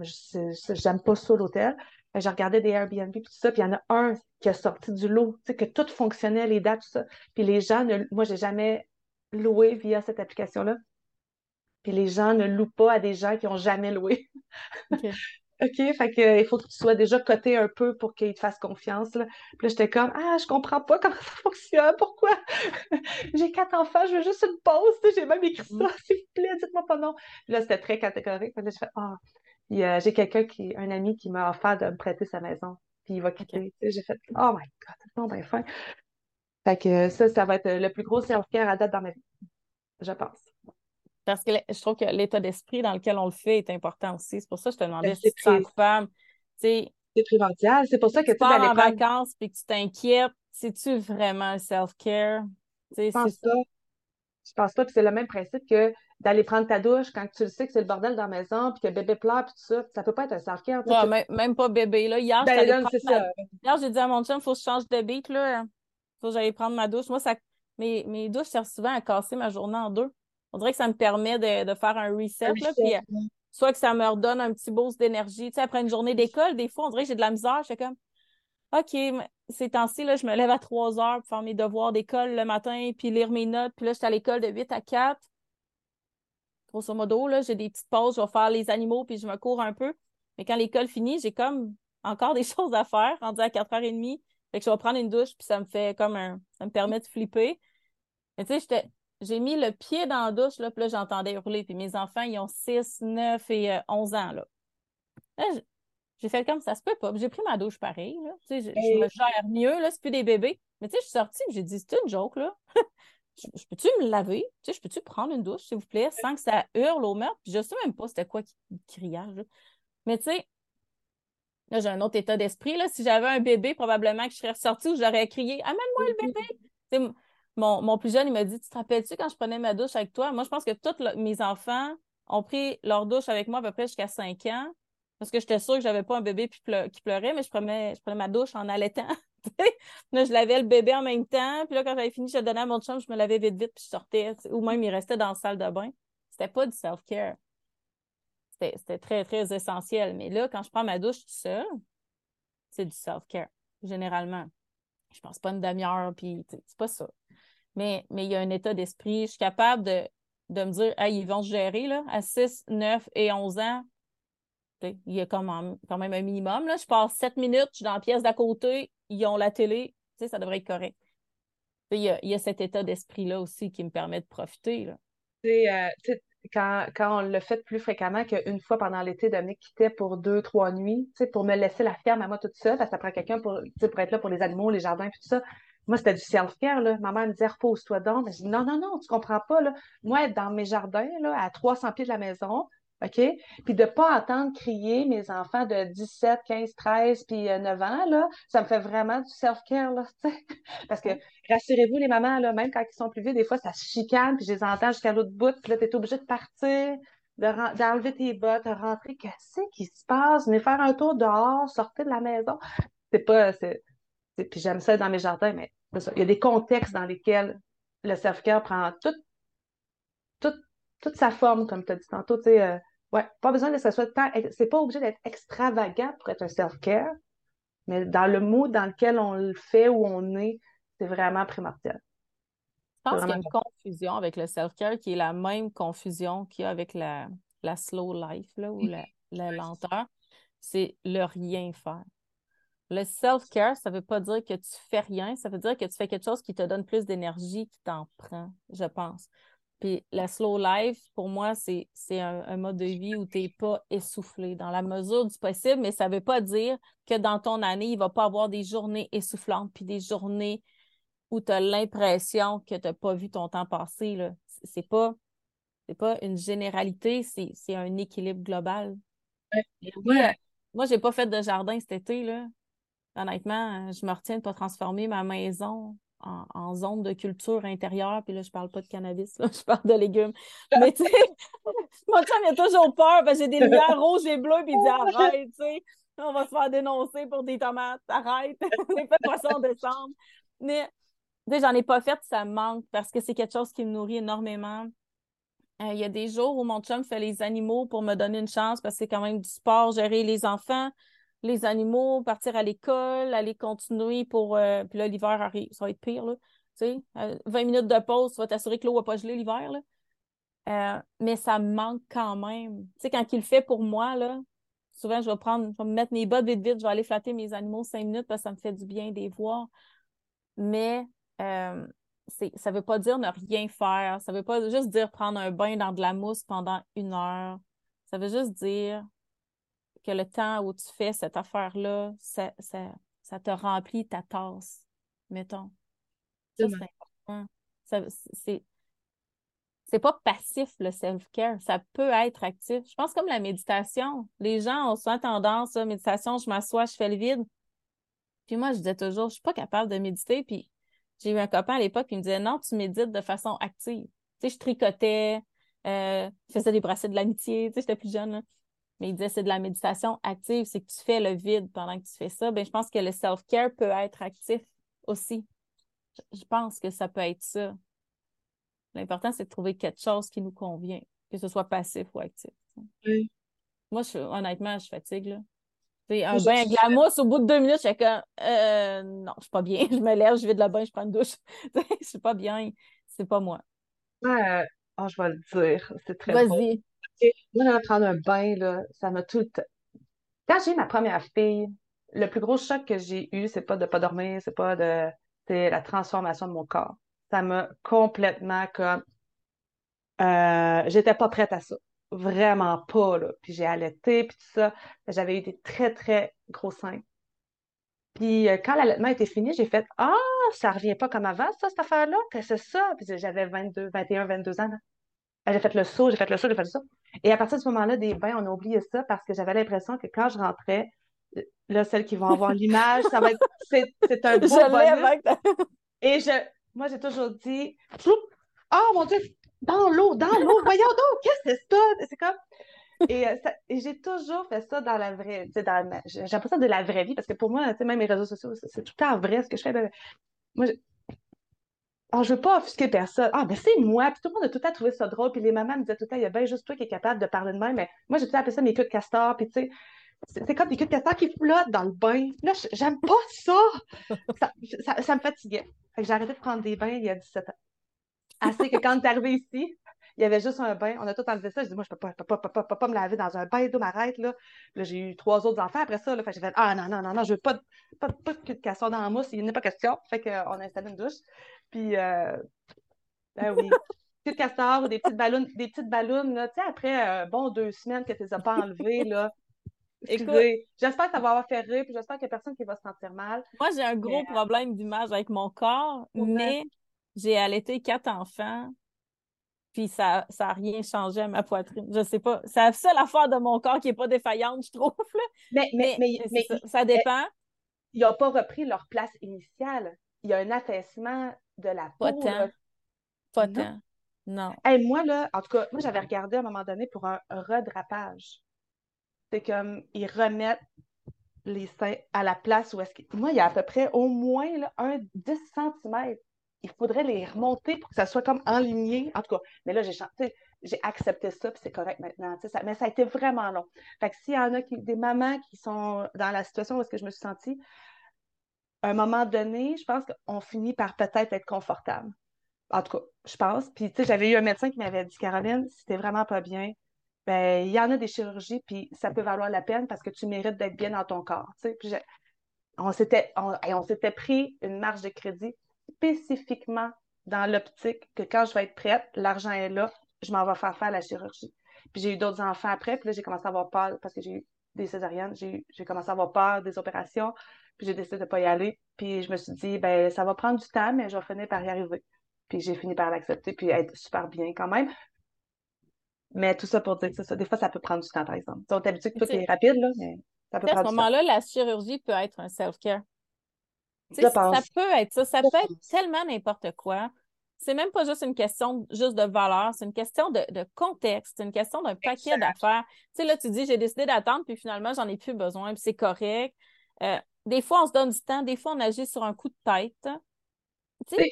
j'aime pas ça l'hôtel. J'ai regardé des Airbnb, tout ça, puis il y en a un qui a sorti du lot, tu sais, que tout fonctionnait, les dates, tout ça. Puis les gens, ne, moi, j'ai jamais loué via cette application-là. Puis les gens ne louent pas à des gens qui n'ont jamais loué. OK. <laughs> OK, fait que, il faut que tu sois déjà coté un peu pour qu'ils te fassent confiance. Là. Puis là, j'étais comme, ah, je comprends pas comment ça fonctionne, pourquoi? <laughs> j'ai quatre enfants, je veux juste une pause, j'ai même écrit ça, mm. <laughs> s'il vous plaît, dites-moi pas non. Puis là, c'était très catégorique. Puis là, je fais, ah, j'ai quelqu'un qui, un ami qui m'a offert de me prêter sa maison. Puis il va quitter. J'ai fait Oh my God, c'est bon, ben fin. Fait que ça, ça va être le plus gros self-care à date dans ma vie. Je pense. Parce que je trouve que l'état d'esprit dans lequel on le fait est important aussi. C'est pour ça que je te demandais si tu sens coupable. C'est primordial. C'est pour ça que tu pars en vacances puis que tu t'inquiètes. C'est-tu vraiment self-care? Je pense pas. Je pense pas. que c'est le même principe que d'aller prendre ta douche quand tu le sais que c'est le bordel dans la maison, puis que bébé pleure, puis tout ça, ça peut pas être un self-care. même, pas bébé. Là. Hier, ben, j'ai dit à mon chum, il faut que je change de beat, là. faut que j'aille prendre ma douche. Moi, ça... mes, mes douches servent souvent à casser ma journée en deux. On dirait que ça me permet de, faire un reset, là, puis, euh, soit que ça me redonne un petit boost d'énergie. Tu sais, après une journée d'école, des fois, on dirait que j'ai de la misère. Je suis comme, OK, ces temps-ci, là, je me lève à 3 heures pour faire mes devoirs d'école le matin, puis lire mes notes. Puis là, je suis à l'école de 8 à 4 grosso modo, là, j'ai des petites pauses, je vais faire les animaux, puis je me cours un peu. Mais quand l'école finit, j'ai comme encore <laughs> des choses à faire, rendu à 4h30. Fait que je vais prendre une douche, puis ça me fait comme un. Ça me permet de flipper. Mais tu sais, j'ai mis le pied dans la douche, là, puis là, j'entendais hurler. Puis mes enfants, ils ont 6, 9 et 11 euh, ans, là. J'ai fait comme ça se peut pas. J'ai pris ma douche pareil, là. Tu sais, je, me gère mieux, là, c'est plus des bébés. Mais tu sais, je suis sortie, j'ai dit, c'est une joke, là. <laughs> je, peux-tu me laver? Tu sais, je peux-tu prendre une douche, s'il vous plaît, sans que ça hurle au meurtre? Puis je sais même pas c'était quoi qui criait. Mais tu sais, là, j'ai un autre état d'esprit. Là. Si j'avais un bébé, probablement que je serais ressortie ou j'aurais crié Amène-moi le bébé! mon, mon, plus jeune, il m'a dit Tu te rappelles-tu quand je prenais ma douche avec toi? Moi, je pense que tous mes enfants ont pris leur douche avec moi à peu près jusqu'à 5 ans. Parce que j'étais sûre que j'avais pas un bébé qui pleurait, mais je prenais, je prenais ma douche en allaitant. <laughs> là, je lavais le bébé en même temps. Puis là, quand j'avais fini, je le donnais à mon chum, je me lavais vite, vite, puis je sortais. Ou même, il restait dans la salle de bain. C'était pas du self-care. C'était très, très essentiel. Mais là, quand je prends ma douche tout seul, c'est du self-care, généralement. Je pense pas une demi-heure, puis c'est pas ça. Mais, mais il y a un état d'esprit. Je suis capable de, de me dire, hey, ils vont se gérer, là, à 6, 9 et 11 ans. Il y a quand même, quand même un minimum. Là. Je passe 7 minutes, je suis dans la pièce d'à côté, ils ont la télé, ça devrait être correct. Il y, a, cet état d'esprit-là aussi qui me permet de profiter. Là. Euh, quand, quand on l'a fait plus fréquemment qu'une fois pendant l'été, Dominique quittait pour deux, trois nuits, pour me laisser la ferme à moi toute seule, parce que ça prend quelqu'un pour, pour être là pour les animaux, les jardins, et tout ça. Moi, c'était du self-care, là. Ma me disait, repose-toi donc. je dis, non, non, non, tu comprends pas, là. Moi, être dans mes jardins, là, à 300 pieds de la maison, OK? Puis de ne pas entendre crier mes enfants de 17, 15, 13, puis 9 euh, ans, là, ça me fait vraiment du self-care, là, <laughs> Parce que, rassurez-vous, les mamans, là, même quand ils sont plus vieux, des fois, ça chicane, puis je les entends jusqu'à l'autre bout, puis là, tu es obligé de partir, d'enlever tes bottes, de rentrer. Qu'est-ce qui se passe? Venez faire un tour dehors, sortir de la maison. C'est pas... C'est, puis j'aime ça dans mes jardins, mais. Il y a des contextes dans lesquels le self-care prend toute, toute, toute sa forme, comme tu as dit tantôt, tu sais... Euh, Ouais, pas besoin de que ça soit tant. C'est pas obligé d'être extravagant pour être un self-care, mais dans le mood dans lequel on le fait ou on est, c'est vraiment primordial. Je pense qu'il y a une confusion avec le self-care qui est la même confusion qu'il y a avec la, la slow life là, ou la, la lenteur. C'est le rien faire. Le self-care, ça ne veut pas dire que tu fais rien, ça veut dire que tu fais quelque chose qui te donne plus d'énergie, qui t'en prend, je pense. Puis la slow life, pour moi, c'est un, mode de vie où tu n'es pas essoufflé dans la mesure du possible, mais ça ne veut pas dire que dans ton année, il ne va pas avoir des journées essoufflantes, puis des journées où tu as l'impression que tu n'as pas vu ton temps passer. Ce n'est pas, pas une généralité, c'est un équilibre global. Ouais. moi, je n'ai pas fait de jardin cet été. Là. Honnêtement, je me retiens de ne pas transformer ma maison en, zone de culture intérieure, puis là, je parle pas de cannabis, <laughs> je parle de légumes. <laughs> Mais tu sais, <laughs> mon chum, il a toujours peur, parce que j'ai des lumières rouges et bleues, puis il dit arrête, tu sais, on va se faire dénoncer pour des tomates, arrête, c'est pas poisson décembre. Mais, tu sais, j'en ai pas fait, ça me manque, parce que c'est quelque chose qui me nourrit énormément. Euh, il y a des jours où mon chum fait les animaux pour me donner une chance, parce que c'est quand même du sport, gérer les enfants les animaux, partir à l'école, aller continuer pour. Euh, puis là, l'hiver ça va être pire, là. Tu sais, 20 euh, minutes de pause, tu vas t'assurer que l'eau va pas geler l'hiver, là. Euh, mais ça me manque quand même. Tu sais, quand il le fait pour moi, là, souvent, je vais prendre, je vais me mettre mes bottes vite, vite, je vais aller flatter mes animaux cinq minutes parce que ça me fait du bien de les voir. Mais ça veut pas dire ne rien faire. Ça veut pas juste dire prendre un bain dans de la mousse pendant une heure. Ça veut juste dire que le temps où tu fais cette affaire-là, ça, ça, te remplit ta tasse, mettons. Ça, c'est important. c'est, c'est pas passif le self-care, ça peut être actif. Je pense comme la méditation. Les gens ont souvent tendance, à méditation, je m'assois, je fais le vide. Puis moi, je disais toujours, je suis pas capable de méditer. Puis j'ai eu un copain à l'époque qui me disait, non, tu médites de façon active. Tu sais, je tricotais, euh, je faisais des bracelets de l'amitié, tu sais, j'étais plus jeune. Mais il disait c'est de la méditation active, c'est que tu fais le vide pendant que tu fais ça. Ben, je pense que le self-care peut être actif aussi. Je pense que ça peut être ça. L'important, c'est de trouver quelque chose qui nous convient, que ce soit passif ou actif. Moi, je, honnêtement, je fatigue. Là. un bain avec la mousse, au bout de deux minutes, je suis comme euh, non, je suis pas bien. <laughs> Je me lève, je vais de la bain, je prends une douche. <laughs> je suis pas bien. C'est pas moi. Ouais, oh, je vais le dire. C'est très Vas-y. Moi, prendre un bain, là, ça m'a tout. Quand j'ai ma première fille, le plus gros choc que j'ai eu, c'est pas de pas dormir, c'est pas de. C'est la transformation de mon corps. Ça m'a complètement comme. Euh, j'étais pas prête à ça. Vraiment pas, là. Puis j'ai allaité, puis tout ça. J'avais eu des très, très gros seins. Puis euh, quand l'allaitement était fini, j'ai fait Ah, ça revient pas comme avant, ça, cette affaire-là, c'est ça. Puis j'avais 22, 21, 22 ans. Là. J'ai fait le saut, j'ai fait le saut, j'ai fait le saut. Et à partir de ce moment-là, des bains, on a oublié ça parce que j'avais l'impression que quand je rentrais, là, celles qui vont avoir l'image, ça va être, c'est, un <laughs> beau Je bonus. ta- <laughs> Et je, moi, j'ai toujours dit, oh mon Dieu, dans l'eau, dans l'eau, voyons donc, qu'est-ce que c'est ça? C'est comme, et, euh, et j'ai toujours fait ça dans la vraie, dans j'ai ça de la vraie vie parce que pour moi, même les réseaux sociaux, c'est tout le temps vrai ce que je fais. Ben, moi, je, ah, je veux pas offusquer personne. Ah, mais c'est moi. Puis tout le monde a tout le temps trouvé ça drôle. Puis les mamans me disaient tout le temps, il y a bien juste toi qui est capable de parler de même. Mais moi, j'ai tout appelé ça mes queues de castor. Puis tu sais, c'est comme des queues de castor qui flottent dans le bain. Là, je- j'aime pas ça. <laughs> Ça, ça. ça me fatiguait. Fait que j'ai arrêté de prendre des bains il y a 17 ans. Assez que quand est arrivé ici, il y avait juste un bain. On a tout enlevé ça. Je dis, moi, je peux pas, je peux pas, pas, peux pas me laver dans un bain d'eau, m'arrête, là. J'ai eu trois autres enfants après ça, là. Fait que j'ai fait, ah, non, non, non, non, je veux pas, de- pas, de- pas de castor dans la mousse. Il n'est pas question. Fait qu'on a installé une douche. Puis, euh, ben oui. <laughs> Queue de castor ou des petites ballons, des petites ballons, là. Tu sais, après, euh, bon, deux semaines que tu les as pas enlevées, là. Excusez. J'espère que ça va avoir fait rire, puis j'espère qu'il n'y a personne qui va se sentir mal. Moi, j'ai un gros Mais- problème d'image avec mon corps, Ouais. mais j'ai allaité quatre enfants, puis ça ça a rien changé à ma poitrine. Je sais pas. C'est la seule affaire de mon corps qui est pas défaillante, je trouve. là. Mais, mais, Mais, mais, ça, ça dépend. ils n'ont pas repris leur place initiale. Il y a un affaissement de la Pas peau. tant. là. Pas Non. tant. Non. Hey, moi, là, en tout cas, moi, j'avais regardé à un moment donné pour un, un redrapage. C'est comme, ils remettent les seins à la place où est-ce que... Moi, il y a à peu près au moins là, un 10 cm. Il faudrait les remonter pour que ça soit comme enligné. En tout cas, mais là, j'ai chanté, j'ai accepté ça, puis c'est correct maintenant. mais ça a été vraiment long. Fait que s'il y en a qui, des mamans qui sont dans la situation où est-ce que je me suis sentie, à un moment donné, je pense qu'on finit par peut-être être confortable. En tout cas, je pense. Puis, tu sais, j'avais eu un médecin qui m'avait dit, Caroline, si t'es vraiment pas bien, ben, il y en a des chirurgies, puis ça peut valoir la peine parce que tu mérites d'être bien dans ton corps. Puis on s'était, on s'était pris une marge de crédit spécifiquement dans l'optique que quand je vais être prête, l'argent est là, je m'en vais faire faire la chirurgie. Puis j'ai eu d'autres enfants après, puis là, j'ai commencé à avoir peur parce que j'ai eu des césariennes, j'ai commencé à avoir peur des opérations, puis j'ai décidé de ne pas y aller. Puis je me suis dit, ben, ça va prendre du temps, mais je vais finir par y arriver. Puis j'ai fini par l'accepter, puis être super bien quand même. Mais tout ça pour dire que c'est ça. Des fois, ça peut prendre du temps, par exemple. On est habitué que tout est rapide, là, mais ça peut À ce prendre du temps. moment-là, la chirurgie peut être un self-care. Ça peut être ça. Ça peut être tellement n'importe quoi. C'est même pas juste une question juste de valeur, c'est une question de, de contexte, c'est une question d'un paquet d'affaires. Tu sais, là, tu dis, j'ai décidé d'attendre, puis finalement, j'en ai plus besoin, puis c'est correct. Euh, des fois, on se donne du temps, des fois, on agit sur un coup de tête. Tu sais,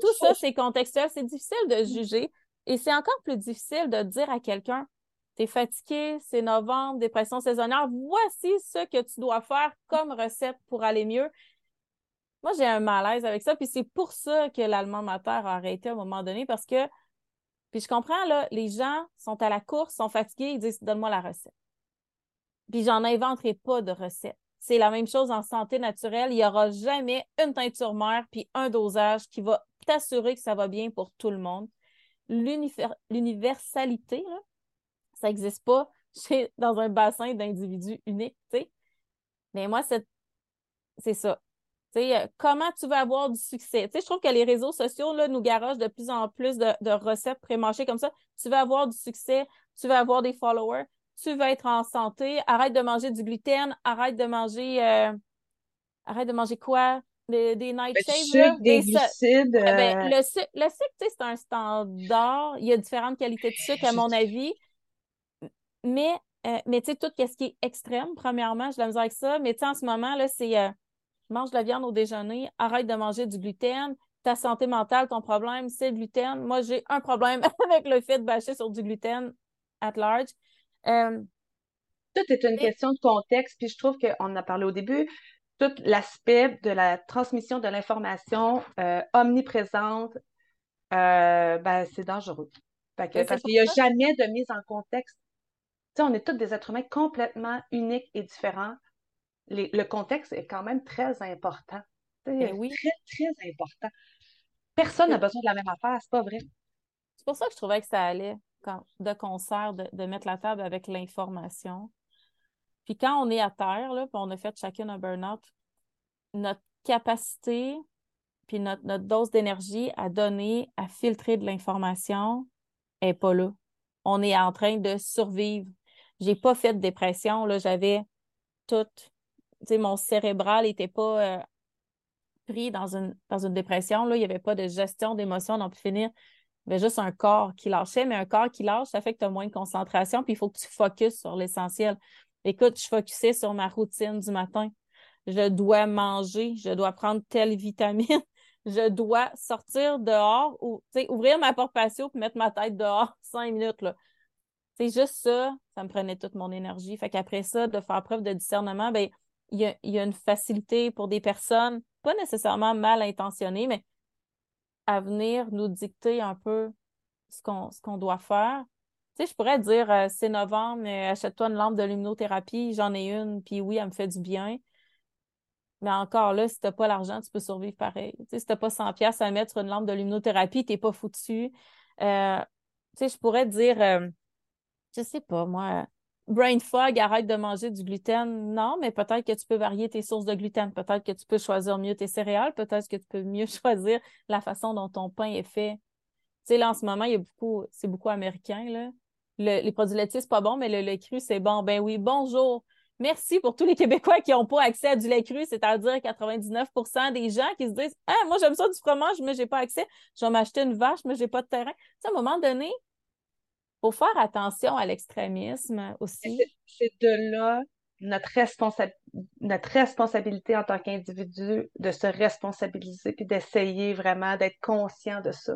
tout ça, c'est contextuel, c'est difficile de juger. Et c'est encore plus difficile de dire à quelqu'un, t'es fatigué, c'est novembre, dépression saisonnière, voici ce que tu dois faire comme recette pour aller mieux. Moi, j'ai un malaise avec ça, puis c'est pour ça que l'allemand mater a arrêté à un moment donné, parce que, puis je comprends, là, les gens sont à la course, sont fatigués, ils disent, donne-moi la recette. Puis j'en inventerai pas de recette. C'est la même chose en santé naturelle. Il n'y aura jamais une teinture mère puis un dosage qui va t'assurer que ça va bien pour tout le monde. L'univer- L'universalité, ça n'existe pas <laughs> dans un bassin d'individus uniques. Mais moi, c'est ça. Tu sais, euh, comment tu veux avoir du succès? Tu sais, je trouve que les réseaux sociaux là, nous garagent de plus en plus de, de recettes pré-mâchées comme ça. Tu veux avoir du succès, tu veux avoir des followers, tu veux être en santé, arrête de manger du gluten, arrête de manger euh, arrête de manger quoi? Des, des Le nightshades, sucre, des su- glucides. Eh ben, euh, le, su- le sucre, tu sais, c'est un standard. Il y a différentes qualités de sucre, à je- mon avis. Mais, euh, mais tu sais, tout ce qui est extrême, premièrement, de la misère avec ça. Mais tu sais, en ce moment, là, c'est euh, mange de la viande au déjeuner, arrête de manger du gluten. Ta santé mentale, ton problème, c'est le gluten. Moi, j'ai un problème <laughs> avec le fait de bâcher sur du gluten at large. Euh, Tout est une Et- question de contexte, puis je trouve qu'on en a parlé au début, tout l'aspect de la transmission de l'information euh, omniprésente, euh, ben, c'est dangereux. Que- Ben, parce qu'il n'y a ça. jamais de mise en contexte. on est tous des êtres humains complètement uniques et différents. Le contexte est quand même très important. Ben oui. Très, très important. Personne n'a besoin de la même affaire, c'est pas vrai. C'est pour ça que je trouvais que ça allait quand, de concert de, de mettre la table avec l'information. Puis quand on est à terre, là, puis on a fait chacun un burn-out, notre capacité puis notre, notre dose d'énergie à donner, à filtrer de l'information est pas là. On est en train de survivre. J'ai pas fait de dépression, là, j'avais tout, tu sais, mon cérébral était pas euh, pris dans une, dans une dépression, là, il y avait pas de gestion d'émotions, on peut finir. Il y avait juste un corps qui lâchait, mais un corps qui lâche, ça fait que tu as moins de concentration, puis il faut que tu focuses sur l'essentiel. Écoute, je focusais sur ma routine du matin. Je dois manger, je dois prendre telle vitamine, <laughs> je dois sortir dehors ou ouvrir ma porte patio et mettre ma tête dehors <laughs> cinq minutes. Là. C'est juste ça, ça me prenait toute mon énergie. Fait qu'après ça, de faire preuve de discernement, ben, il y a, y a, une facilité pour des personnes, pas nécessairement mal intentionnées, mais à venir nous dicter un peu ce qu'on qu'on doit faire. Tu sais, je pourrais dire euh, c'est novembre, mais achète-toi une lampe de luminothérapie, j'en ai une, puis oui, elle me fait du bien. Mais encore là, si t'as pas l'argent, tu peux survivre pareil. Tu sais, si t'as pas 100 pièces à mettre sur une lampe de luminothérapie, t'es pas foutu. Euh, tu sais, je pourrais dire, euh, je sais pas, moi, brain fog, arrête de manger du gluten. Non, mais peut-être que tu peux varier tes sources de gluten. Peut-être que tu peux choisir mieux tes céréales. Peut-être que tu peux mieux <laughs> choisir la façon dont ton pain est fait. Tu sais, là, en ce moment, il y a beaucoup, c'est beaucoup américain, là. les produits laitiers, c'est pas bon, mais le lait cru, c'est bon. Ben oui, bonjour. Merci pour tous les Québécois qui n'ont pas accès à du lait cru, c'est-à-dire 99% des gens qui se disent Ah, moi j'aime ça du fromage, mais j'ai pas accès. Je vais m'acheter une vache, mais j'ai pas de terrain. Tu sais, à un moment donné, faut faire attention à l'extrémisme aussi. C'est de là notre, notre responsabilité en tant qu'individu de se responsabiliser puis d'essayer vraiment d'être conscient de ça.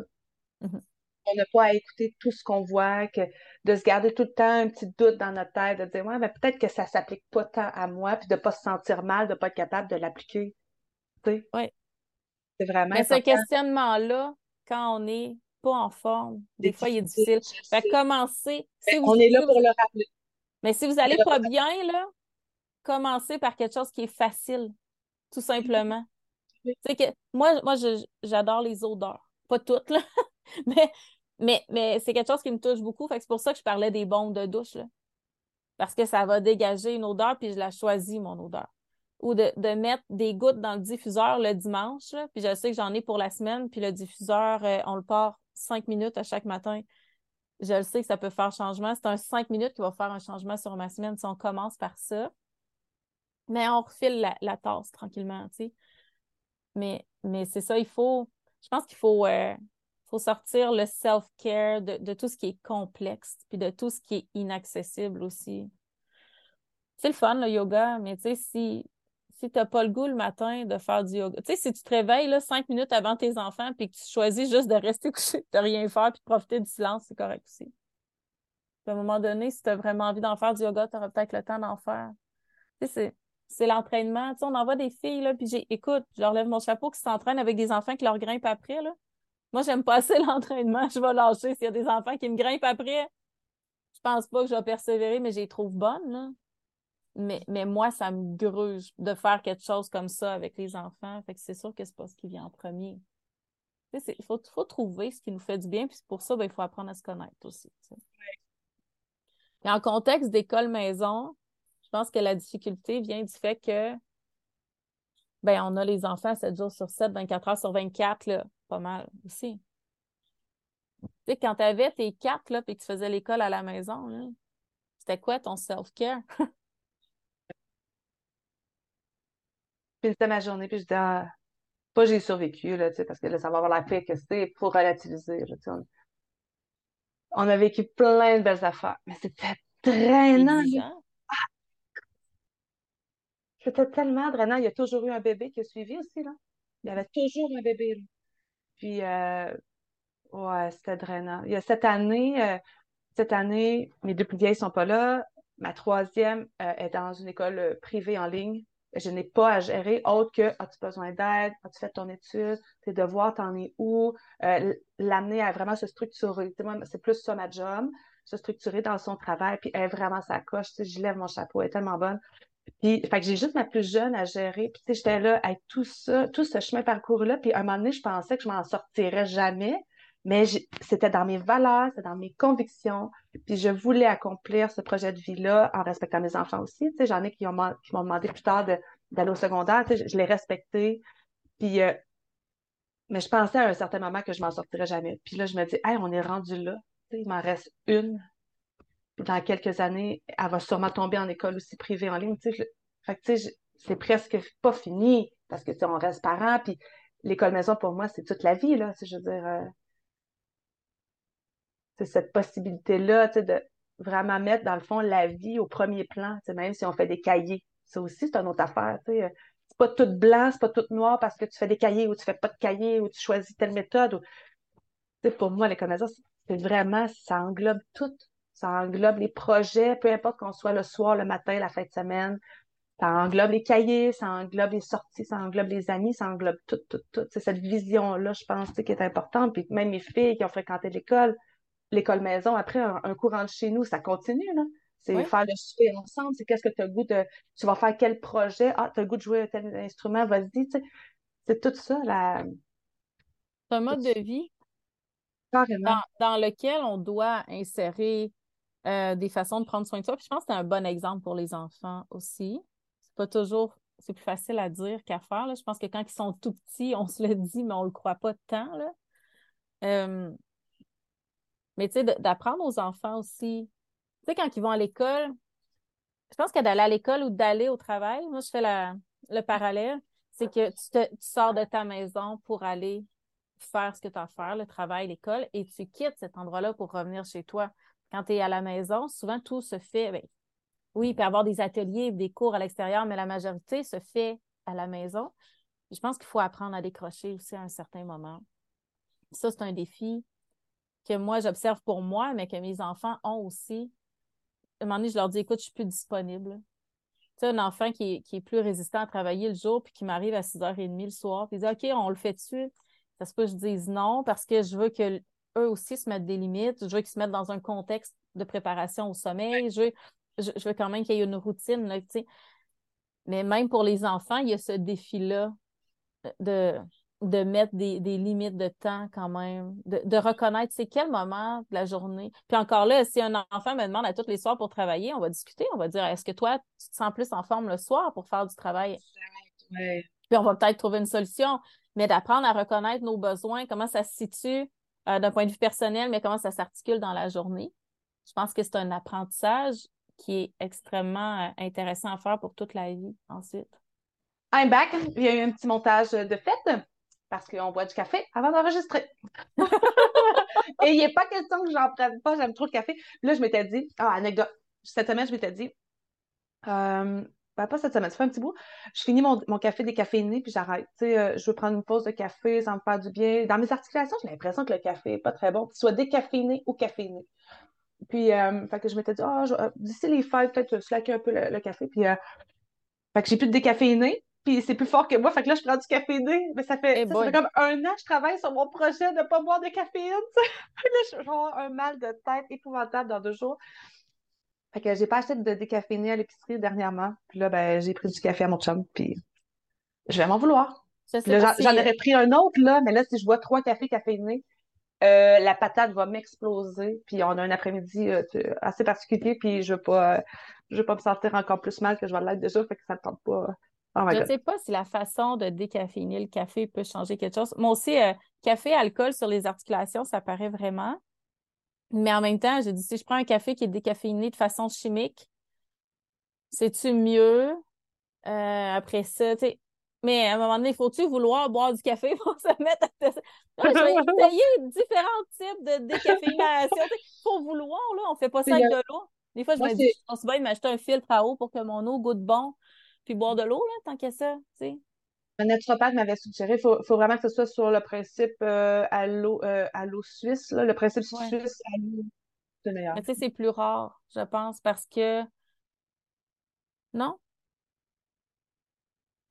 Mm-hmm on n'a pas à écouter tout ce qu'on voit, que de se garder tout le temps un petit doute dans notre tête, de dire ouais, mais peut-être que ça s'applique pas tant à moi, puis de pas se sentir mal, de pas être capable de l'appliquer. Oui. C'est vraiment. Mais ce questionnement-là, quand on n'est pas en forme, des fois, il est difficile. Fait commencer. on est là pour le rappeler. Mais si vous allez pas bien, là, commencez par quelque chose qui est facile, tout simplement. que moi, moi j'adore les odeurs. Pas toutes, là. <laughs> mais mais, mais c'est quelque chose qui me touche beaucoup. Fait c'est pour ça que je parlais des bombes de douche. Parce que ça va dégager une odeur, puis je la choisis, mon odeur. Ou de, mettre des gouttes dans le diffuseur le dimanche. puis je sais que j'en ai pour la semaine, puis le diffuseur, euh, on le part cinq minutes à chaque matin. Je le sais que ça peut faire changement. C'est un cinq minutes qui va faire un changement sur ma semaine si on commence par ça. Mais on refile la, tasse tranquillement, tu sais. Mais, mais c'est ça, il faut. Je pense qu'il faut. Euh, faut sortir le self-care de, tout ce qui est complexe, puis de tout ce qui est inaccessible aussi. C'est le fun, le yoga, mais tu sais, si, si tu n'as pas le goût le matin de faire du yoga, tu sais, si tu te réveilles là, cinq minutes avant tes enfants, puis que tu choisis juste de rester <laughs> couché, de rien faire, puis de profiter du silence, c'est correct aussi. à un moment donné, si tu as vraiment envie d'en faire du yoga, tu auras peut-être le temps d'en faire. Tu sais, c'est l'entraînement. Tu sais, on envoie des filles, là, puis j'ai, écoute, je leur lève mon chapeau qui s'entraînent avec des enfants qui leur grimpent après, là. Moi, j'aime pas assez <laughs> l'entraînement. Je vais lâcher s'il y a des enfants qui me grimpent après. Je pense pas que je vais persévérer, mais je les trouve bonnes. Mais, mais moi, ça me gruge de faire quelque chose comme ça avec les enfants. Fait que c'est sûr que c'est pas ce qui vient en premier. Il faut, faut, trouver ce qui nous fait du bien, puis pour ça, ben, il faut apprendre à se connaître aussi. Et en contexte d'école-maison, je pense que la difficulté vient du fait que ben, on a les enfants 7 jours sur 7, 24 heures sur 24, là, pas mal aussi. Tu sais, quand tu avais tes quatre, là, puis que tu faisais l'école à la maison, c'était quoi ton self-care? <laughs> puis c'était ma journée, puis je disais, ah, pas j'ai survécu, là, tu sais, parce que là, ça va avoir la paix que c'est pour relativiser. on... a vécu plein de belles affaires, mais c'était drainant. C'était tellement drainant. Il y a toujours eu un bébé qui a suivi aussi, là. Il y avait toujours un bébé. Là. Puis, euh, ouais, c'était drainant. Il y a cette année, euh, cette année, mes deux plus vieilles sont pas là. Ma troisième euh, est dans une école privée en ligne. Je n'ai pas à gérer autre que as-tu besoin d'aide, as-tu fait ton étude, tes devoirs, t'en es où, l'amener à vraiment se structurer. c'est plus ça ma job. se structurer dans son travail, puis elle vraiment sa coche, je lève mon chapeau, elle est tellement bonne. Puis, fait que j'ai juste ma plus jeune à gérer. Puis, j'étais là avec tout ça, tout ce chemin parcours-là. Puis, à un moment donné, je pensais que je m'en sortirais jamais. Mais c'était dans mes valeurs, c'était dans mes convictions. Puis, je voulais accomplir ce projet de vie-là en respectant mes enfants aussi. Tu sais, j'en ai qui m'ont demandé plus tard d'aller au secondaire. Tu sais, je, l'ai respecté. Puis, euh, mais je pensais à un certain moment que je m'en sortirais jamais. Puis là, je me dis, hey, on est rendu là. Tu sais, il m'en reste une dans quelques années, elle va sûrement tomber en école aussi privée en ligne. Fait que, tu sais, c'est presque pas fini parce que, tu on reste parents, puis l'école maison, pour moi, c'est toute la vie, là. Je veux dire, euh, cette possibilité-là, de vraiment mettre, dans le fond, la vie au premier plan, même si on fait des cahiers. Ça aussi, c'est une autre affaire. C'est pas tout blanc, c'est pas tout noir parce que tu fais des cahiers ou tu fais pas de cahiers ou tu choisis telle méthode. Pour moi, l'école maison, c'est vraiment, ça englobe tout ça englobe les projets, peu importe qu'on soit le soir, le matin, la fin de semaine. Ça englobe les cahiers, ça englobe les sorties, ça englobe les amis, ça englobe tout, tout, tout. C'est cette vision-là, je pense, qui est importante. Puis même mes filles qui ont fréquenté l'école, l'école maison, après un, courant de chez nous, ça continue, là. C'est faire le souper ensemble, c'est qu'est-ce que tu as le goût de. Tu vas faire quel projet? Ah, tu as le goût de jouer tel instrument, vas-y, C'est tout ça, la. C'est un mode de vie dans, dans, lequel on doit insérer euh, des façons de prendre soin de soi. Puis je pense que c'est un bon exemple pour les enfants aussi. C'est pas toujours, c'est plus facile à dire qu'à faire. Là. Je pense que quand ils sont tout petits, on se le dit, mais on le croit pas tant. Là. Euh, mais tu sais, d'apprendre aux enfants aussi. Tu sais, quand ils vont à l'école, je pense que d'aller à l'école ou d'aller au travail, moi, je fais la, le parallèle, c'est que tu, te, tu sors de ta maison pour aller faire ce que tu as à faire, le travail, l'école, et tu quittes cet endroit-là pour revenir chez toi. Quand tu es à la maison, souvent tout se fait. Ben, oui, il peut y avoir des ateliers, des cours à l'extérieur, mais la majorité se fait à la maison. je pense qu'il faut apprendre à décrocher aussi à un certain moment. Ça, c'est un défi que moi, j'observe pour moi, mais que mes enfants ont aussi. À un moment donné, je leur dis, écoute, je suis plus disponible. Tu sais, un enfant qui est, plus résistant à travailler le jour, puis qui m'arrive à 6h30 le soir, puis il dit, OK, on le fait dessus. Ça se peut que je dise non parce que je veux que eux aussi se mettent des limites. Je veux qu'ils se mettent dans un contexte de préparation au sommeil. Je, veux, quand même qu'il y ait une routine. Là, Mais même pour les enfants, il y a ce défi-là de, de mettre des, limites de temps quand même, de, reconnaître c'est quel moment de la journée. Puis encore là, si un enfant me demande à tous les soirs pour travailler, on va discuter, on va dire est-ce que toi, tu te sens plus en forme le soir pour faire du travail? Puis on va peut-être trouver une solution, mais d'apprendre à reconnaître nos besoins, comment ça se situe euh, d'un point de vue personnel, mais comment ça s'articule dans la journée. Je pense que c'est un apprentissage qui est extrêmement euh, intéressant à faire pour toute la vie ensuite. I'm back. Il y a eu un petit montage de fête parce qu'on boit du café avant d'enregistrer. <laughs> Et il n'est pas question que j'en prenne pas, j'aime trop le café. Là, je m'étais dit, ah, anecdote, cette semaine, je m'étais dit, euh, ben, pas cette semaine, ça fait un petit bout. Je finis mon, mon café décaféiné, puis j'arrête. Euh, je veux prendre une pause de café, ça me fait du bien. Dans mes articulations, j'ai l'impression que le café n'est pas très bon, qu'il soit décaféiné ou caféiné. Puis, euh, fait que je m'étais dit, oh, d'ici les fêtes, peut-être slacker un peu le, café. Puis, euh, fait que j'ai plus de décaféiné, puis c'est plus fort que moi. Fait que là, je prends du caféiné. Mais ça fait, ça, fait comme un an que je travaille sur mon projet de ne pas boire de caféine. <laughs> là, je vais avoir un mal de tête épouvantable dans deux jours. Fait que j'ai pas acheté de décaféiné à l'épicerie dernièrement. Puis là, ben, j'ai pris du café à mon chum, puis je vais m'en vouloir. J'en aurais pris un autre, là, mais là, si je bois trois cafés caféinés, euh, la patate va m'exploser. Puis on a un après-midi euh, assez particulier, puis je veux pas, je veux pas me sentir encore plus mal que je vais l'être déjà, fait que ça ne tente pas. Oh je ne sais pas si la façon de décaféiner le café peut changer quelque chose. Moi aussi, euh, café, alcool sur les articulations, ça paraît vraiment. Mais en même temps, j'ai dit, si je prends un café qui est décaféiné de façon chimique, c'est-tu mieux? Euh, après ça. Mais à un moment donné, faut-tu vouloir boire du café <laughs> pour se mettre à je vais <laughs> essayer différents types de décaféination. Il faut vouloir, là. On fait pas ça avec de l'eau. Des fois, je me dis, je pense bien de m'acheter un filtre à eau pour que mon eau goûte bon, puis boire de l'eau, là, tant qu'à ça, tu sais. Un naturopathe m'avait suggéré, il faut, vraiment que ce soit sur le principe euh, à l'eau euh, suisse, là, le principe suisse à l'eau, c'est meilleur. Mais tu sais, c'est plus rare, je pense, parce que. Non?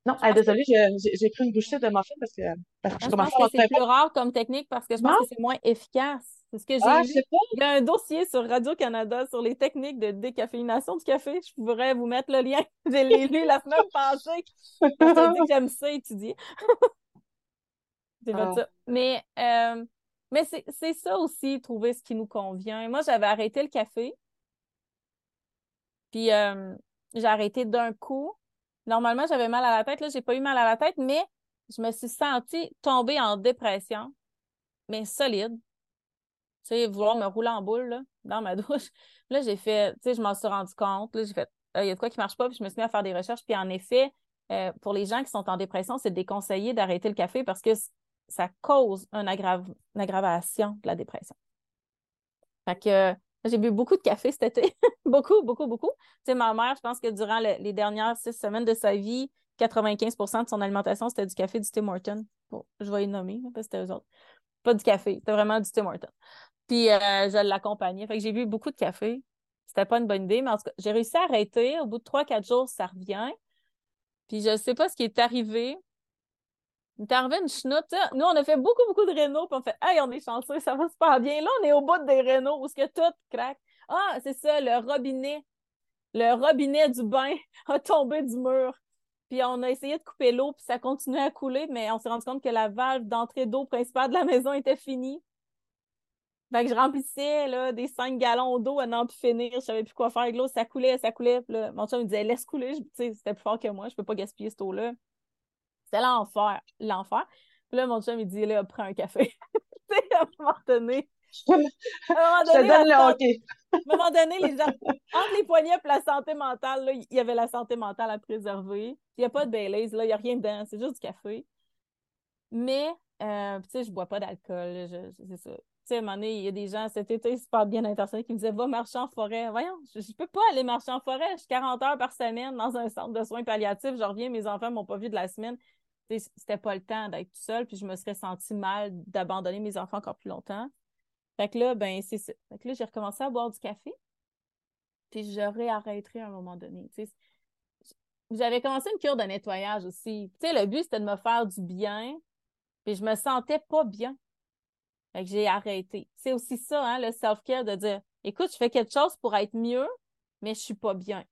Non, ah, désolée, j'ai pris une bouchée de muffin parce que, parce que je, pense que c'est plus rare comme technique parce que je pense que c'est moins efficace. C'est ce que j'ai Ah, lu. Il y a un dossier sur Radio-Canada sur les techniques de décaféination du café. Je pourrais vous mettre le lien. <laughs> Je l'ai lu la semaine passée. Je dis que j'aime ça étudier. <laughs> Fait Ah. ça. Mais, euh, mais c'est c'est ça aussi, trouver ce qui nous convient. Moi, j'avais arrêté le café. Puis euh, j'ai arrêté d'un coup. Normalement, j'avais mal à la tête. Là, j'ai pas eu mal à la tête, mais je me suis sentie tomber en dépression, mais solide. Sais, vouloir me rouler en boule là, dans ma <laughs> douche. Là, j'ai fait, tu sais, je m'en suis rendu compte. Là, j'ai fait, il y a de quoi qui marche pas, puis je me suis mis à faire des recherches. Puis en effet, euh, pour les gens qui sont en dépression, c'est déconseillé d'arrêter le café parce que ça cause une, une aggravation de la dépression. Fait que j'ai bu beaucoup de café cet été. <laughs> beaucoup, beaucoup, beaucoup. Tu sais, ma mère, je pense que durant le- les dernières six semaines de sa vie, 95% de son alimentation, c'était du café du Tim Horton. Bon, je vais y nommer, parce que c'était eux autres. Pas du café, c'était vraiment du Tim Horton. Puis euh, je l'accompagnais. Fait que j'ai bu beaucoup de café. C'était pas une bonne idée, mais en tout cas, j'ai réussi à arrêter. Au bout de 3-4 jours, ça revient. Puis je sais pas ce qui est arrivé. Il est arrivé une chenoute. Nous, on a fait beaucoup, beaucoup de rénaux, puis on fait Hey, on est chanceux, ça va super bien. Là, on est au bout des rénaux où ce que tout craque. Ah, c'est ça, le robinet. Le robinet du bain <laughs> a tombé du mur. Puis on a essayé de couper l'eau, puis ça continuait à couler, mais on s'est rendu compte que la valve d'entrée d'eau principale de la maison était finie. Fait que je remplissais là, des 5 gallons d'eau à n'en plus finir. Je savais plus quoi faire avec l'eau. Ça coulait, ça coulait. Puis là, mon chum me disait laisse couler. C'était plus fort que moi. Je peux pas gaspiller cette eau-là. C'était l'enfer. L'enfer. Puis là, mon chum, il dit là, prends un café. <laughs> tu sais, à un moment donné. À un moment Je te donné, donne la le santé- hockey. à un moment donné, les gens, entre les poignets et la santé mentale, là, il y avait la santé mentale à préserver. Il n'y a pas de Baileys, là, il n'y a rien dedans, c'est juste du café. Mais, euh, tu sais, je bois pas d'alcool, c'est ça. Sais, un il y a des gens cet été super bien intentionnés qui me disaient Va marcher en forêt. Voyons, je, je peux pas aller marcher en forêt. Je suis 40 heures par semaine dans un centre de soins palliatifs. Je reviens, mes enfants m'ont pas vu de la semaine. C'était pas le temps d'être tout seul, puis je me serais sentie mal d'abandonner mes enfants encore plus longtemps. Fait que là, ben, c'est ça. Fait que là, j'ai recommencé à boire du café. Puis je réarrêterai à un moment donné. Tu sais, j'avais commencé une cure de nettoyage aussi. Tu sais, le but, c'était de me faire du bien. Puis je me sentais pas bien. Que j'ai arrêté. C'est aussi ça, hein, le self-care, de dire écoute, je fais quelque chose pour être mieux, mais je suis pas bien.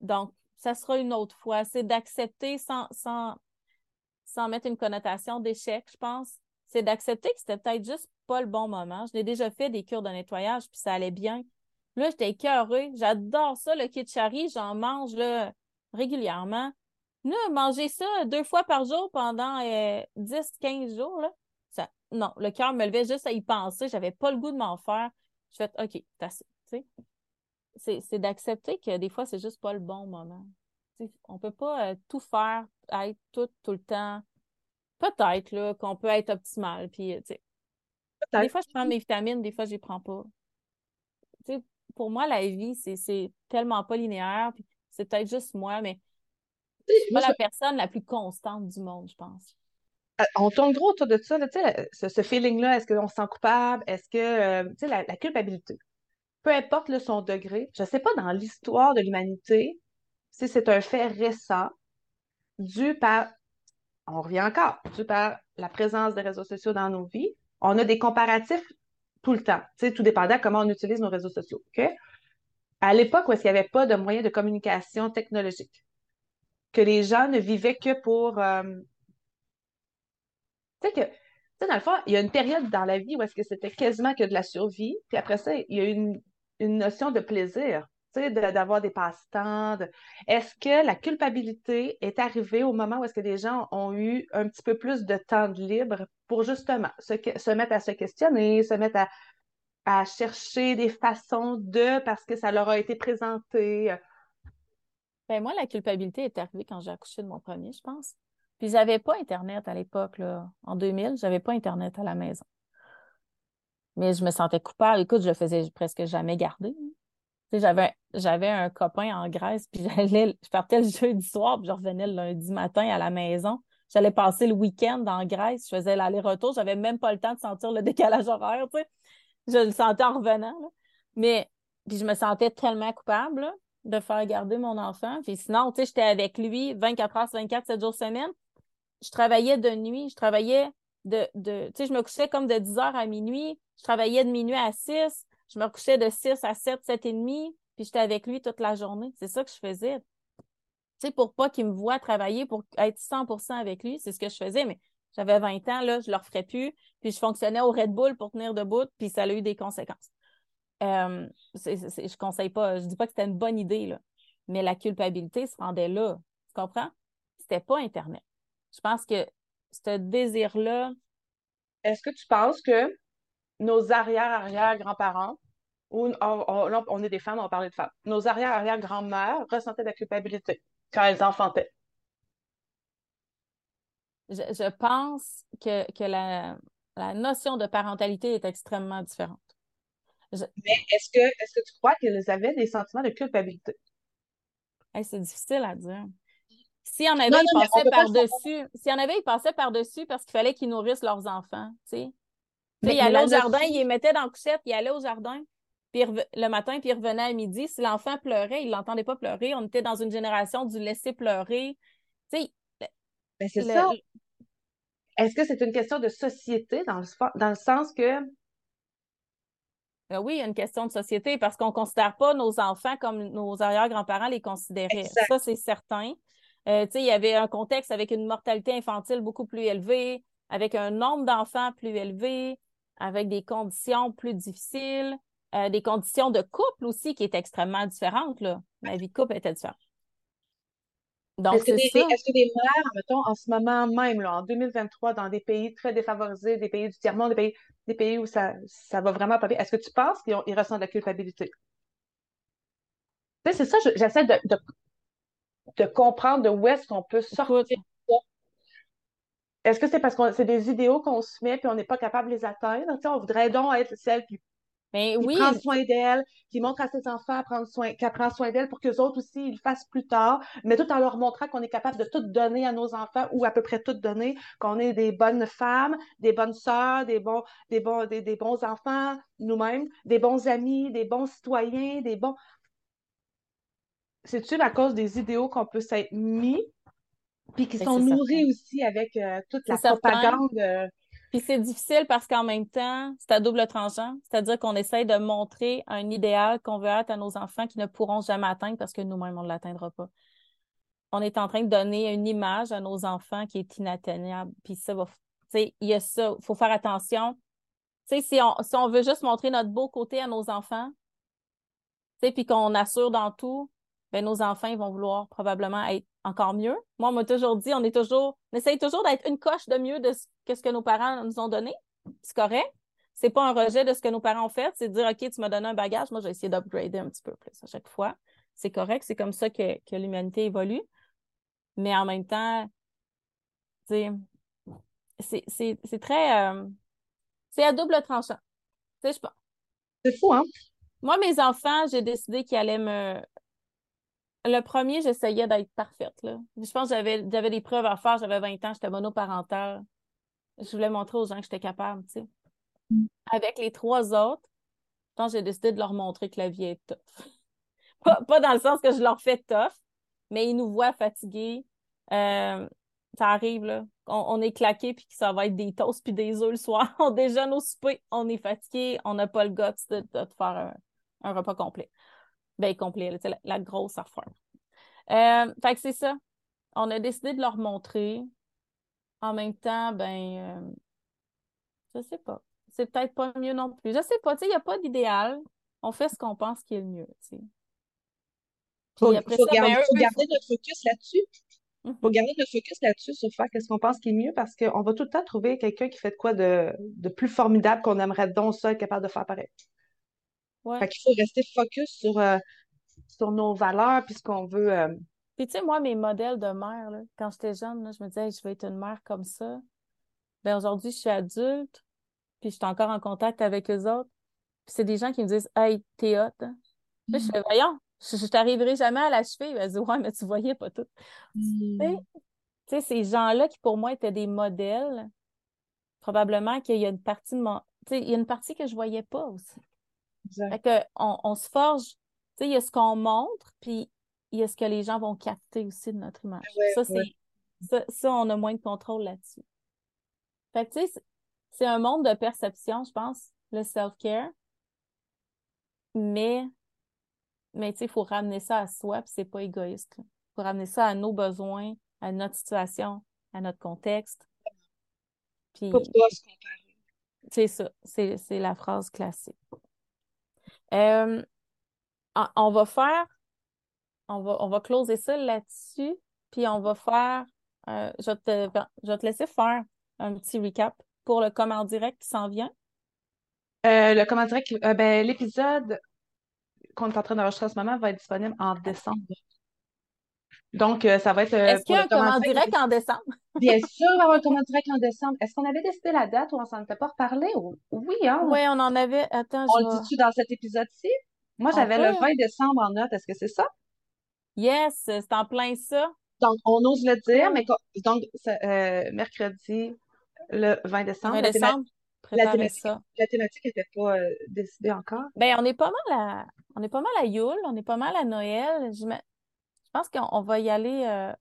Donc, ça sera une autre fois. C'est d'accepter sans, sans, sans mettre une connotation d'échec, je pense. C'est d'accepter que c'était peut-être juste pas le bon moment. Je l'ai déjà fait des cures de nettoyage, puis ça allait bien. Là, j'étais écœurée. J'adore ça, le kitchari. J'en mange là, régulièrement. Là, manger ça deux fois par jour pendant 10-15 jours, là. Non, le cœur me levait juste à y penser. J'avais pas le goût de m'en faire. Je fais OK, t'as. C'est, d'accepter que des fois, c'est juste pas le bon moment. Sais, on peut pas euh, tout faire, être tout, tout le temps. Peut-être qu'on peut être optimal. Puis, euh, des fois, je prends mes vitamines, des fois, je les prends pas. Pour moi, la vie, c'est, tellement pas linéaire. C'est peut-être juste moi, mais je suis pas la personne la plus constante du monde, je pense. Euh, On tourne gros autour de ça, ce, ce feeling-là, est-ce qu'on se sent coupable? Est-ce que, euh, tu sais, la, culpabilité, peu importe son degré, je ne sais pas dans l'histoire de l'humanité si c'est un fait récent dû par, on revient encore, dû par la présence des réseaux sociaux dans nos vies. On a des comparatifs tout le temps, tu sais, tout dépendant de comment on utilise nos réseaux sociaux? À l'époque où est-ce qu'il n'y avait pas de moyens de communication technologique, que les gens ne vivaient que pour... euh, tu sais que, tu sais, dans le fond, il y a une période dans la vie où est-ce que c'était quasiment que de la survie, puis après ça, il y a une, une notion de plaisir, tu sais, d'avoir des passe-temps. Est-ce que la culpabilité est arrivée au moment où est-ce que les gens ont eu un petit peu plus de temps de libre pour justement se, se mettre à se questionner, se mettre à, à chercher des façons de, parce que ça leur a été présenté? Ben, moi, la culpabilité est arrivée quand j'ai accouché de mon premier, je pense. Puis j'avais pas Internet à l'époque, là. En 2000, j'avais pas Internet à la maison. Mais je me sentais coupable. Écoute, je le faisais presque jamais garder. j'avais, j'avais un copain en Grèce, puis <laughs> j'allais, je partais le jeudi soir, puis je revenais le lundi matin à la maison. J'allais passer le week-end en Grèce, je faisais l'aller-retour, j'avais même pas le temps de sentir le décalage horaire, tu sais. Je le sentais en revenant, là. Mais, puis je me sentais tellement coupable, là, de faire garder mon enfant. Puis sinon, tu sais, j'étais avec lui 24 heures sur 24, 7 jours semaine. Je travaillais de nuit, je travaillais de, de tu sais, je me couchais comme de 10 heures à minuit, je travaillais de minuit à 6, je me couchais de 6 à 7, 7 et demi, puis j'étais avec lui toute la journée. C'est ça que je faisais. Tu sais, pour pas qu'il me voie travailler, pour être 100% avec lui, c'est ce que je faisais, mais j'avais 20 ans, là, je le referais plus, puis je fonctionnais au Red Bull pour tenir debout, puis ça a eu des conséquences. Euh, je conseille pas, je dis pas que c'était une bonne idée, là, mais la culpabilité se rendait là. Tu comprends? C'était pas Internet. Je pense que ce désir-là. Est-ce que tu penses que nos arrière-arrière-grands-parents, ou on, est des femmes, on va parler de femmes, nos arrière-arrière-grand-mères ressentaient de la culpabilité quand elles enfantaient? Je, pense que, que la, la notion de parentalité est extrêmement différente. Mais est-ce que, est que tu crois qu'elles avaient des sentiments de culpabilité? c'est difficile à dire. Si y en avait, ils passaient par-dessus. S'il y en avait, ils passaient par-dessus parce qu'il fallait qu'ils nourrissent leurs enfants. Tu sais. ils allaient au jardin, ils les mettaient dans la couchette, ils allaient au jardin puis le matin, puis ils revenaient à midi. Si l'enfant pleurait, il ne l'entendait pas pleurer. On était dans une génération du laisser pleurer. Tu sais, ben, c'est ça. Est-ce que c'est une question de société dans le, dans le sens que ben oui, il y a une question de société parce qu'on ne considère pas nos enfants comme nos arrière-grands-parents les considéraient. Ça, c'est certain. Euh, il y avait un contexte avec une mortalité infantile beaucoup plus élevée, avec un nombre d'enfants plus élevé, avec des conditions plus difficiles, euh, des conditions de couple aussi qui étaient extrêmement différentes. Là. La vie de couple était différente. Donc, est-ce que, des, mères, mettons, en ce moment même, là, en 2023, dans des pays très défavorisés, des pays du tiers-monde, des pays, des pays où ça, ça va vraiment pas bien, est-ce que tu penses qu'ils ressentent de la culpabilité? c'est ça, j'essaie de, de, comprendre de où est-ce qu'on peut sortir Est-ce que c'est parce que c'est des idéaux qu'on se met puis on n'est pas capable de les atteindre? on voudrait donc être celle qui mais qui oui. prend soin d'elle, qui montre à ses enfants à prendre soin, qu'elle prend soin d'elle pour qu'eux autres aussi ils le fassent plus tard, mais tout en leur montrant qu'on est capable de tout donner à nos enfants ou à peu près tout donner, qu'on est des bonnes femmes, des bonnes sœurs, des bons, des bons, des, bons enfants nous-mêmes, des bons amis, des bons citoyens, des bons. C'est-tu à cause des idéaux qu'on peut s'être mis, puis qui sont nourris aussi avec euh, toute la propagande. Euh, puis c'est difficile parce qu'en même temps, c'est à double tranchant. C'est-à-dire qu'on essaye de montrer un idéal qu'on veut être à nos enfants qui ne pourront jamais atteindre parce que nous-mêmes, on ne l'atteindra pas. On est en train de donner une image à nos enfants qui est inatteignable. Puis ça va. Tu sais, il y a ça. Il faut faire attention. Tu sais, si on, si on veut juste montrer notre beau côté à nos enfants, tu sais, puis qu'on assure dans tout, ben nos enfants, ils vont vouloir probablement être encore mieux. Moi, on m'a toujours dit, on est toujours, on essaye toujours d'être une coche de mieux de ce que, ce que nos parents nous ont donné. C'est correct. C'est pas un rejet de ce que nos parents ont fait, c'est de dire, OK, tu m'as donné un bagage, moi, j'ai essayé d'upgrader un petit peu plus à chaque fois. C'est correct, c'est comme ça que, que l'humanité évolue. Mais en même temps, c'est très. Euh, c'est à double tranchant. Tu sais, je C'est fou, hein? Moi, mes enfants, j'ai décidé qu'ils allaient me, le premier, j'essayais d'être parfaite. Là. Je pense que j'avais, j'avais des preuves à faire. J'avais 20 ans, j'étais monoparentale. Je voulais montrer aux gens que j'étais capable. Tu sais. Mm. Avec les trois autres, je pense j'ai décidé de leur montrer que la vie est tough. <laughs> pas, dans le sens que je leur fais tough, mais ils nous voient fatigués. Euh, ça arrive, là. On, est claqué puis que ça va être des toasts puis des œufs le soir. <laughs> On déjeune au souper, on est fatigué, on n'a pas le de, de, faire un repas complet ben, complet, la, grosse affaire. Euh, fait que c'est ça. On a décidé de leur montrer. En même temps, ben, euh, je sais pas. C'est peut-être pas mieux non plus. Je sais pas, tu sais, il n'y a pas d'idéal. On fait ce qu'on pense qui est le mieux, tu sais. Faut, ben, faut, garder, notre focus là-dessus. Il faut garder notre focus là-dessus sur faire ce qu'on pense qui est mieux parce qu'on va tout le temps trouver quelqu'un qui fait de quoi de, de plus formidable qu'on aimerait donc ça être capable de faire pareil. Fait qu'il faut rester focus sur, euh, sur nos valeurs puis ce qu'on veut. Euh. Puis tu sais, moi, mes modèles de mère, quand j'étais jeune, je me disais, je vais être une mère comme ça. Ben aujourd'hui, je suis adulte, puis je suis encore en contact avec eux autres. Puis c'est des gens qui me disent, hey, t'es hot. Hein? je fais, voyons, je, t'arriverai jamais à l'achever. Ils disent, ouais, mais tu voyais pas tout. Mm. Tu sais, ces gens-là qui pour moi étaient des modèles, probablement qu'il y a une partie de mon. Tu sais, il y a une partie que je voyais pas aussi. Fait que on, se forge, tu sais, il y a ce qu'on montre, puis il y a ce que les gens vont capter aussi de notre image. ça, c'est ça, on a moins de contrôle là-dessus. Fait que, tu sais, c'est un monde de perception, je pense, le self-care. Mais, mais tu sais, il faut ramener ça à soi, puis c'est pas égoïste. Il faut ramener ça à nos besoins, à notre situation, à notre contexte. Puis, c'est ça, c'est la phrase classique. Euh, on va faire, on va, on va closer ça là-dessus, puis on va faire, euh, je, vais te, je vais te laisser faire un petit recap pour le comment direct qui s'en vient. Euh, le comment direct, ben, l'épisode qu'on est en train d'enregistrer en ce moment va être disponible en décembre. Donc, ça va être. Est-ce qu'il y a un comment direct en décembre? <laughs> Bien sûr, il va y avoir un comment direct en décembre. Est-ce qu'on avait décidé la date ou on s'en était pas reparlé? Oui, hein? Oui, on en avait. Attends, On le dit-tu dans cet épisode-ci? Moi, j'avais le 20 décembre en note. Est-ce que c'est ça? Yes, c'est en plein ça. Donc, on ose le dire, mais donc, euh, mercredi, le 20 décembre. 20 décembre. La thématique, ça. la thématique n'était pas euh, décidée encore. Ben, on est pas mal à, on est pas mal à Yule, on est pas mal à Noël. Je, je pense qu'on va y aller euh,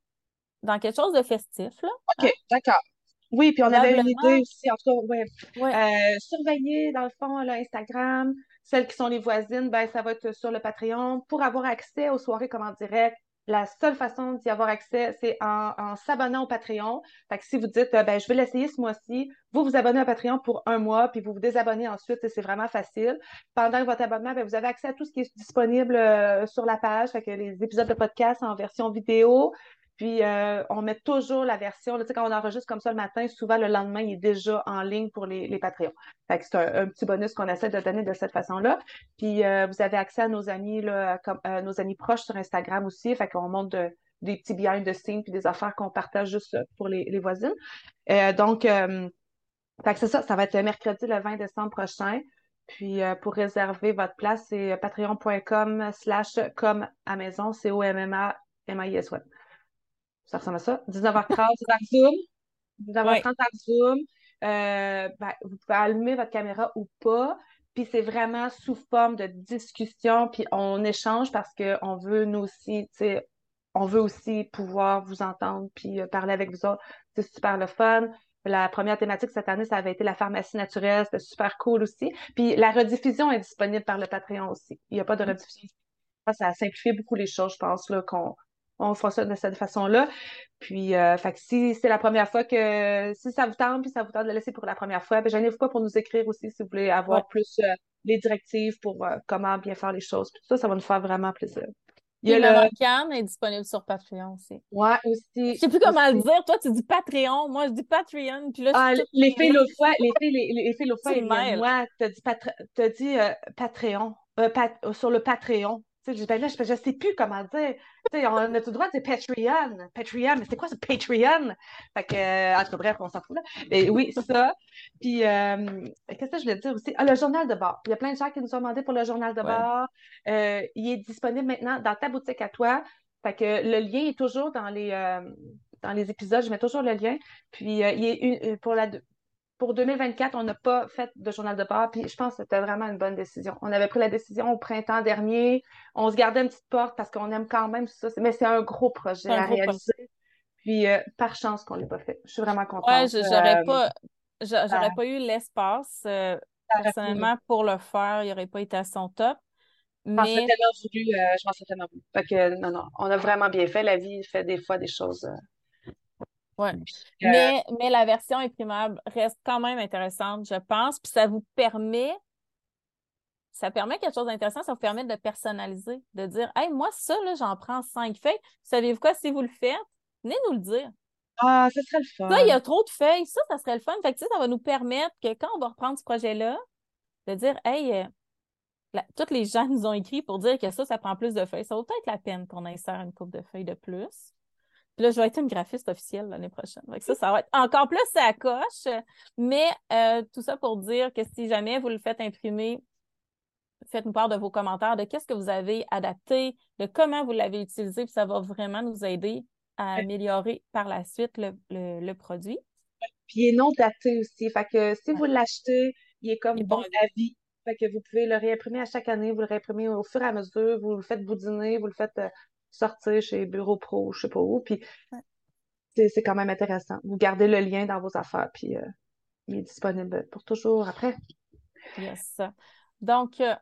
dans quelque chose de festif, là. OK, hein? d'accord. Oui, puis on avait une idée aussi, en tout cas, ouais. ouais. surveiller, dans le fond, l'Instagram. Celles qui sont les voisines, ben, ça va être sur le Patreon. Pour avoir accès aux soirées comme en direct, la seule façon d'y avoir accès, c'est en, s'abonnant au Patreon. Fait que si vous dites, euh, ben, je vais l'essayer ce mois-ci, vous vous abonnez au Patreon pour un mois, puis vous vous désabonnez ensuite, c'est vraiment facile. Pendant votre abonnement, ben, vous avez accès à tout ce qui est disponible euh, sur la page, fait les épisodes de podcast en version vidéo, puis, euh, on met toujours la version, tu sais, quand on enregistre comme ça le matin, souvent le lendemain, il est déjà en ligne pour les, les Patreons. Fait que c'est un, petit bonus qu'on essaie de donner de cette façon-là. Puis, euh, vous avez accès à nos amis, là, comme, euh, nos amis proches sur Instagram aussi. Fait qu'on montre des petits behind the scenes puis des affaires qu'on partage juste pour les, les voisines. donc, fait que c'est ça, ça va être mercredi le 20 décembre prochain. Puis pour réserver votre place, c'est patreon.com slash comme à maison, C-O-M-M-A-M-I-S web ça ressemble à ça. 19h30 par Zoom. 19h30 par Zoom. Euh, ben, vous pouvez allumer votre caméra ou pas. Puis c'est vraiment sous forme de discussion, puis on échange parce qu'on veut nous aussi, tu sais, on veut aussi pouvoir vous entendre puis euh, parler avec vous autres. C'est super le fun. La première thématique cette année, ça avait été la pharmacie naturelle. C'était super cool aussi. Puis la rediffusion est disponible par le Patreon aussi. Il n'y a pas de mm. rediffusion. Ça a simplifié beaucoup les choses, je pense, là, qu'on on fera ça de cette façon-là. Puis, euh, fait que si c'est la première fois que, si ça vous tente, puis ça vous tente de le laisser pour la première fois, ben, gênez-vous pas pour nous écrire aussi si vous voulez avoir plus euh, les directives pour euh, comment bien faire les choses. Puis ça, ça va nous faire vraiment plaisir. Il y a le est disponible sur Patreon aussi. Ouais, aussi. Je sais plus comment le dire. Toi, tu dis Patreon. Moi, je dis Patreon. Puis là, ah, les filles l'autre les filles, les, les filles l'autre fois, moi, t'as dit, as dit Patreon. sur le Patreon. Je, ben là, je, je sais plus comment dire. on a tout le droit de dire Patreon. Patreon, mais c'est quoi ce Patreon? Fait que, euh, en tout cas, bref, on s'en fout là. Mais oui, c'est ça. Puis, euh, qu'est-ce que je voulais dire aussi? Ah, le journal de bord. Il y a plein de gens qui nous ont demandé pour le journal de bord. Euh, il est disponible maintenant dans ta boutique à toi. Fait que le lien est toujours dans les, dans les épisodes. Je mets toujours le lien. Puis, il est pour la, pour 2024, on n'a pas fait de journal de bord, puis je pense que c'était vraiment une bonne décision. On avait pris la décision au printemps dernier, on se gardait une petite porte parce qu'on aime quand même ça, mais c'est un gros projet à réaliser. Puis euh, par chance qu'on ne l'ait pas fait. Je suis vraiment contente. Ouais, j'aurais euh, pas, j'aurais pas eu l'espace euh, personnellement pour le faire, il n'aurait pas été à son top. Je mais... tellement voulu, je m'en tellement voulu. Fait que non, non, on a vraiment bien fait. La vie fait des fois des choses oui. Mais, mais la version imprimable reste quand même intéressante, je pense. Puis ça vous permet, ça permet quelque chose d'intéressant, ça vous permet de personnaliser, de dire Hey, moi, ça, là, j'en prends cinq feuilles. Savez-vous quoi, si vous le faites, venez nous le dire. Ah, ça serait le fun. Ça, il y a trop de feuilles. Ça, ça serait le fun. Fait que, ça va nous permettre que quand on va reprendre ce projet-là, de dire Hey, euh, toutes les gens <laughs> nous ont écrit pour dire que ça, ça prend plus de feuilles. Ça vaut peut-être la peine qu'on insère une coupe de feuilles de plus là, je vais être une graphiste officielle l'année prochaine. ça, ça va être encore plus à coche. Mais euh, tout ça pour dire que si jamais vous le faites imprimer, faites-nous part de vos commentaires, de qu'est-ce que vous avez adapté, de comment vous l'avez utilisé, puis ça va vraiment nous aider à améliorer par la suite le, produit. Puis il est non daté aussi. Fait que si vous l'achetez, il est comme bon à vie. Fait que vous pouvez le réimprimer à chaque année, vous le réimprimez au fur et à mesure, vous le faites boudiner, vous le faites euh, sortir chez Bureau Pro, je sais pas où. Puis c'est quand même intéressant. Vous gardez le lien dans vos affaires. Puis, euh, il est disponible pour toujours après. Yes. Donc, euh,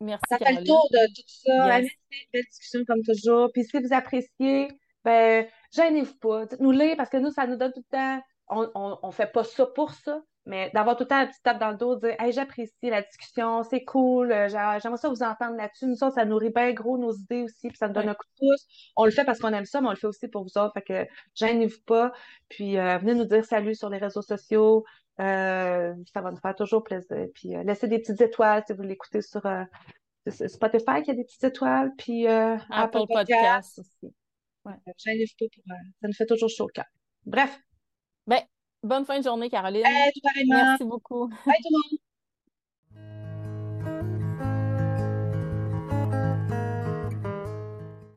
merci. Ça fait le tour de tout ça. Yes. Belle discussion comme toujours. Puis si vous appréciez, ben, gênez-vous pas. Dites-nous les parce que nous, ça nous donne tout le temps. On, on, fait pas ça pour ça, mais d'avoir tout le temps un petit tape dans le dos, dire Hey, j'apprécie la discussion, c'est cool, euh, j'aimerais ça vous entendre là-dessus. Nous ça nourrit bien gros nos idées aussi, puis ça nous donne un coup de pouce. On le fait parce qu'on aime ça, mais on le fait aussi pour vous autres. Fait que gênez-vous pas. Puis euh, venez nous dire salut sur les réseaux sociaux. Euh, ça va nous faire toujours plaisir. Puis laissez des petites étoiles si vous l'écoutez sur Spotify qui a des petites étoiles, puis Apple, Apple Podcast aussi. Ouais. pas pour. ça nous fait toujours chaud au cœur. Bref. Ben, bonne fin de journée, Caroline. Hey, Merci beaucoup. Bye tout le monde.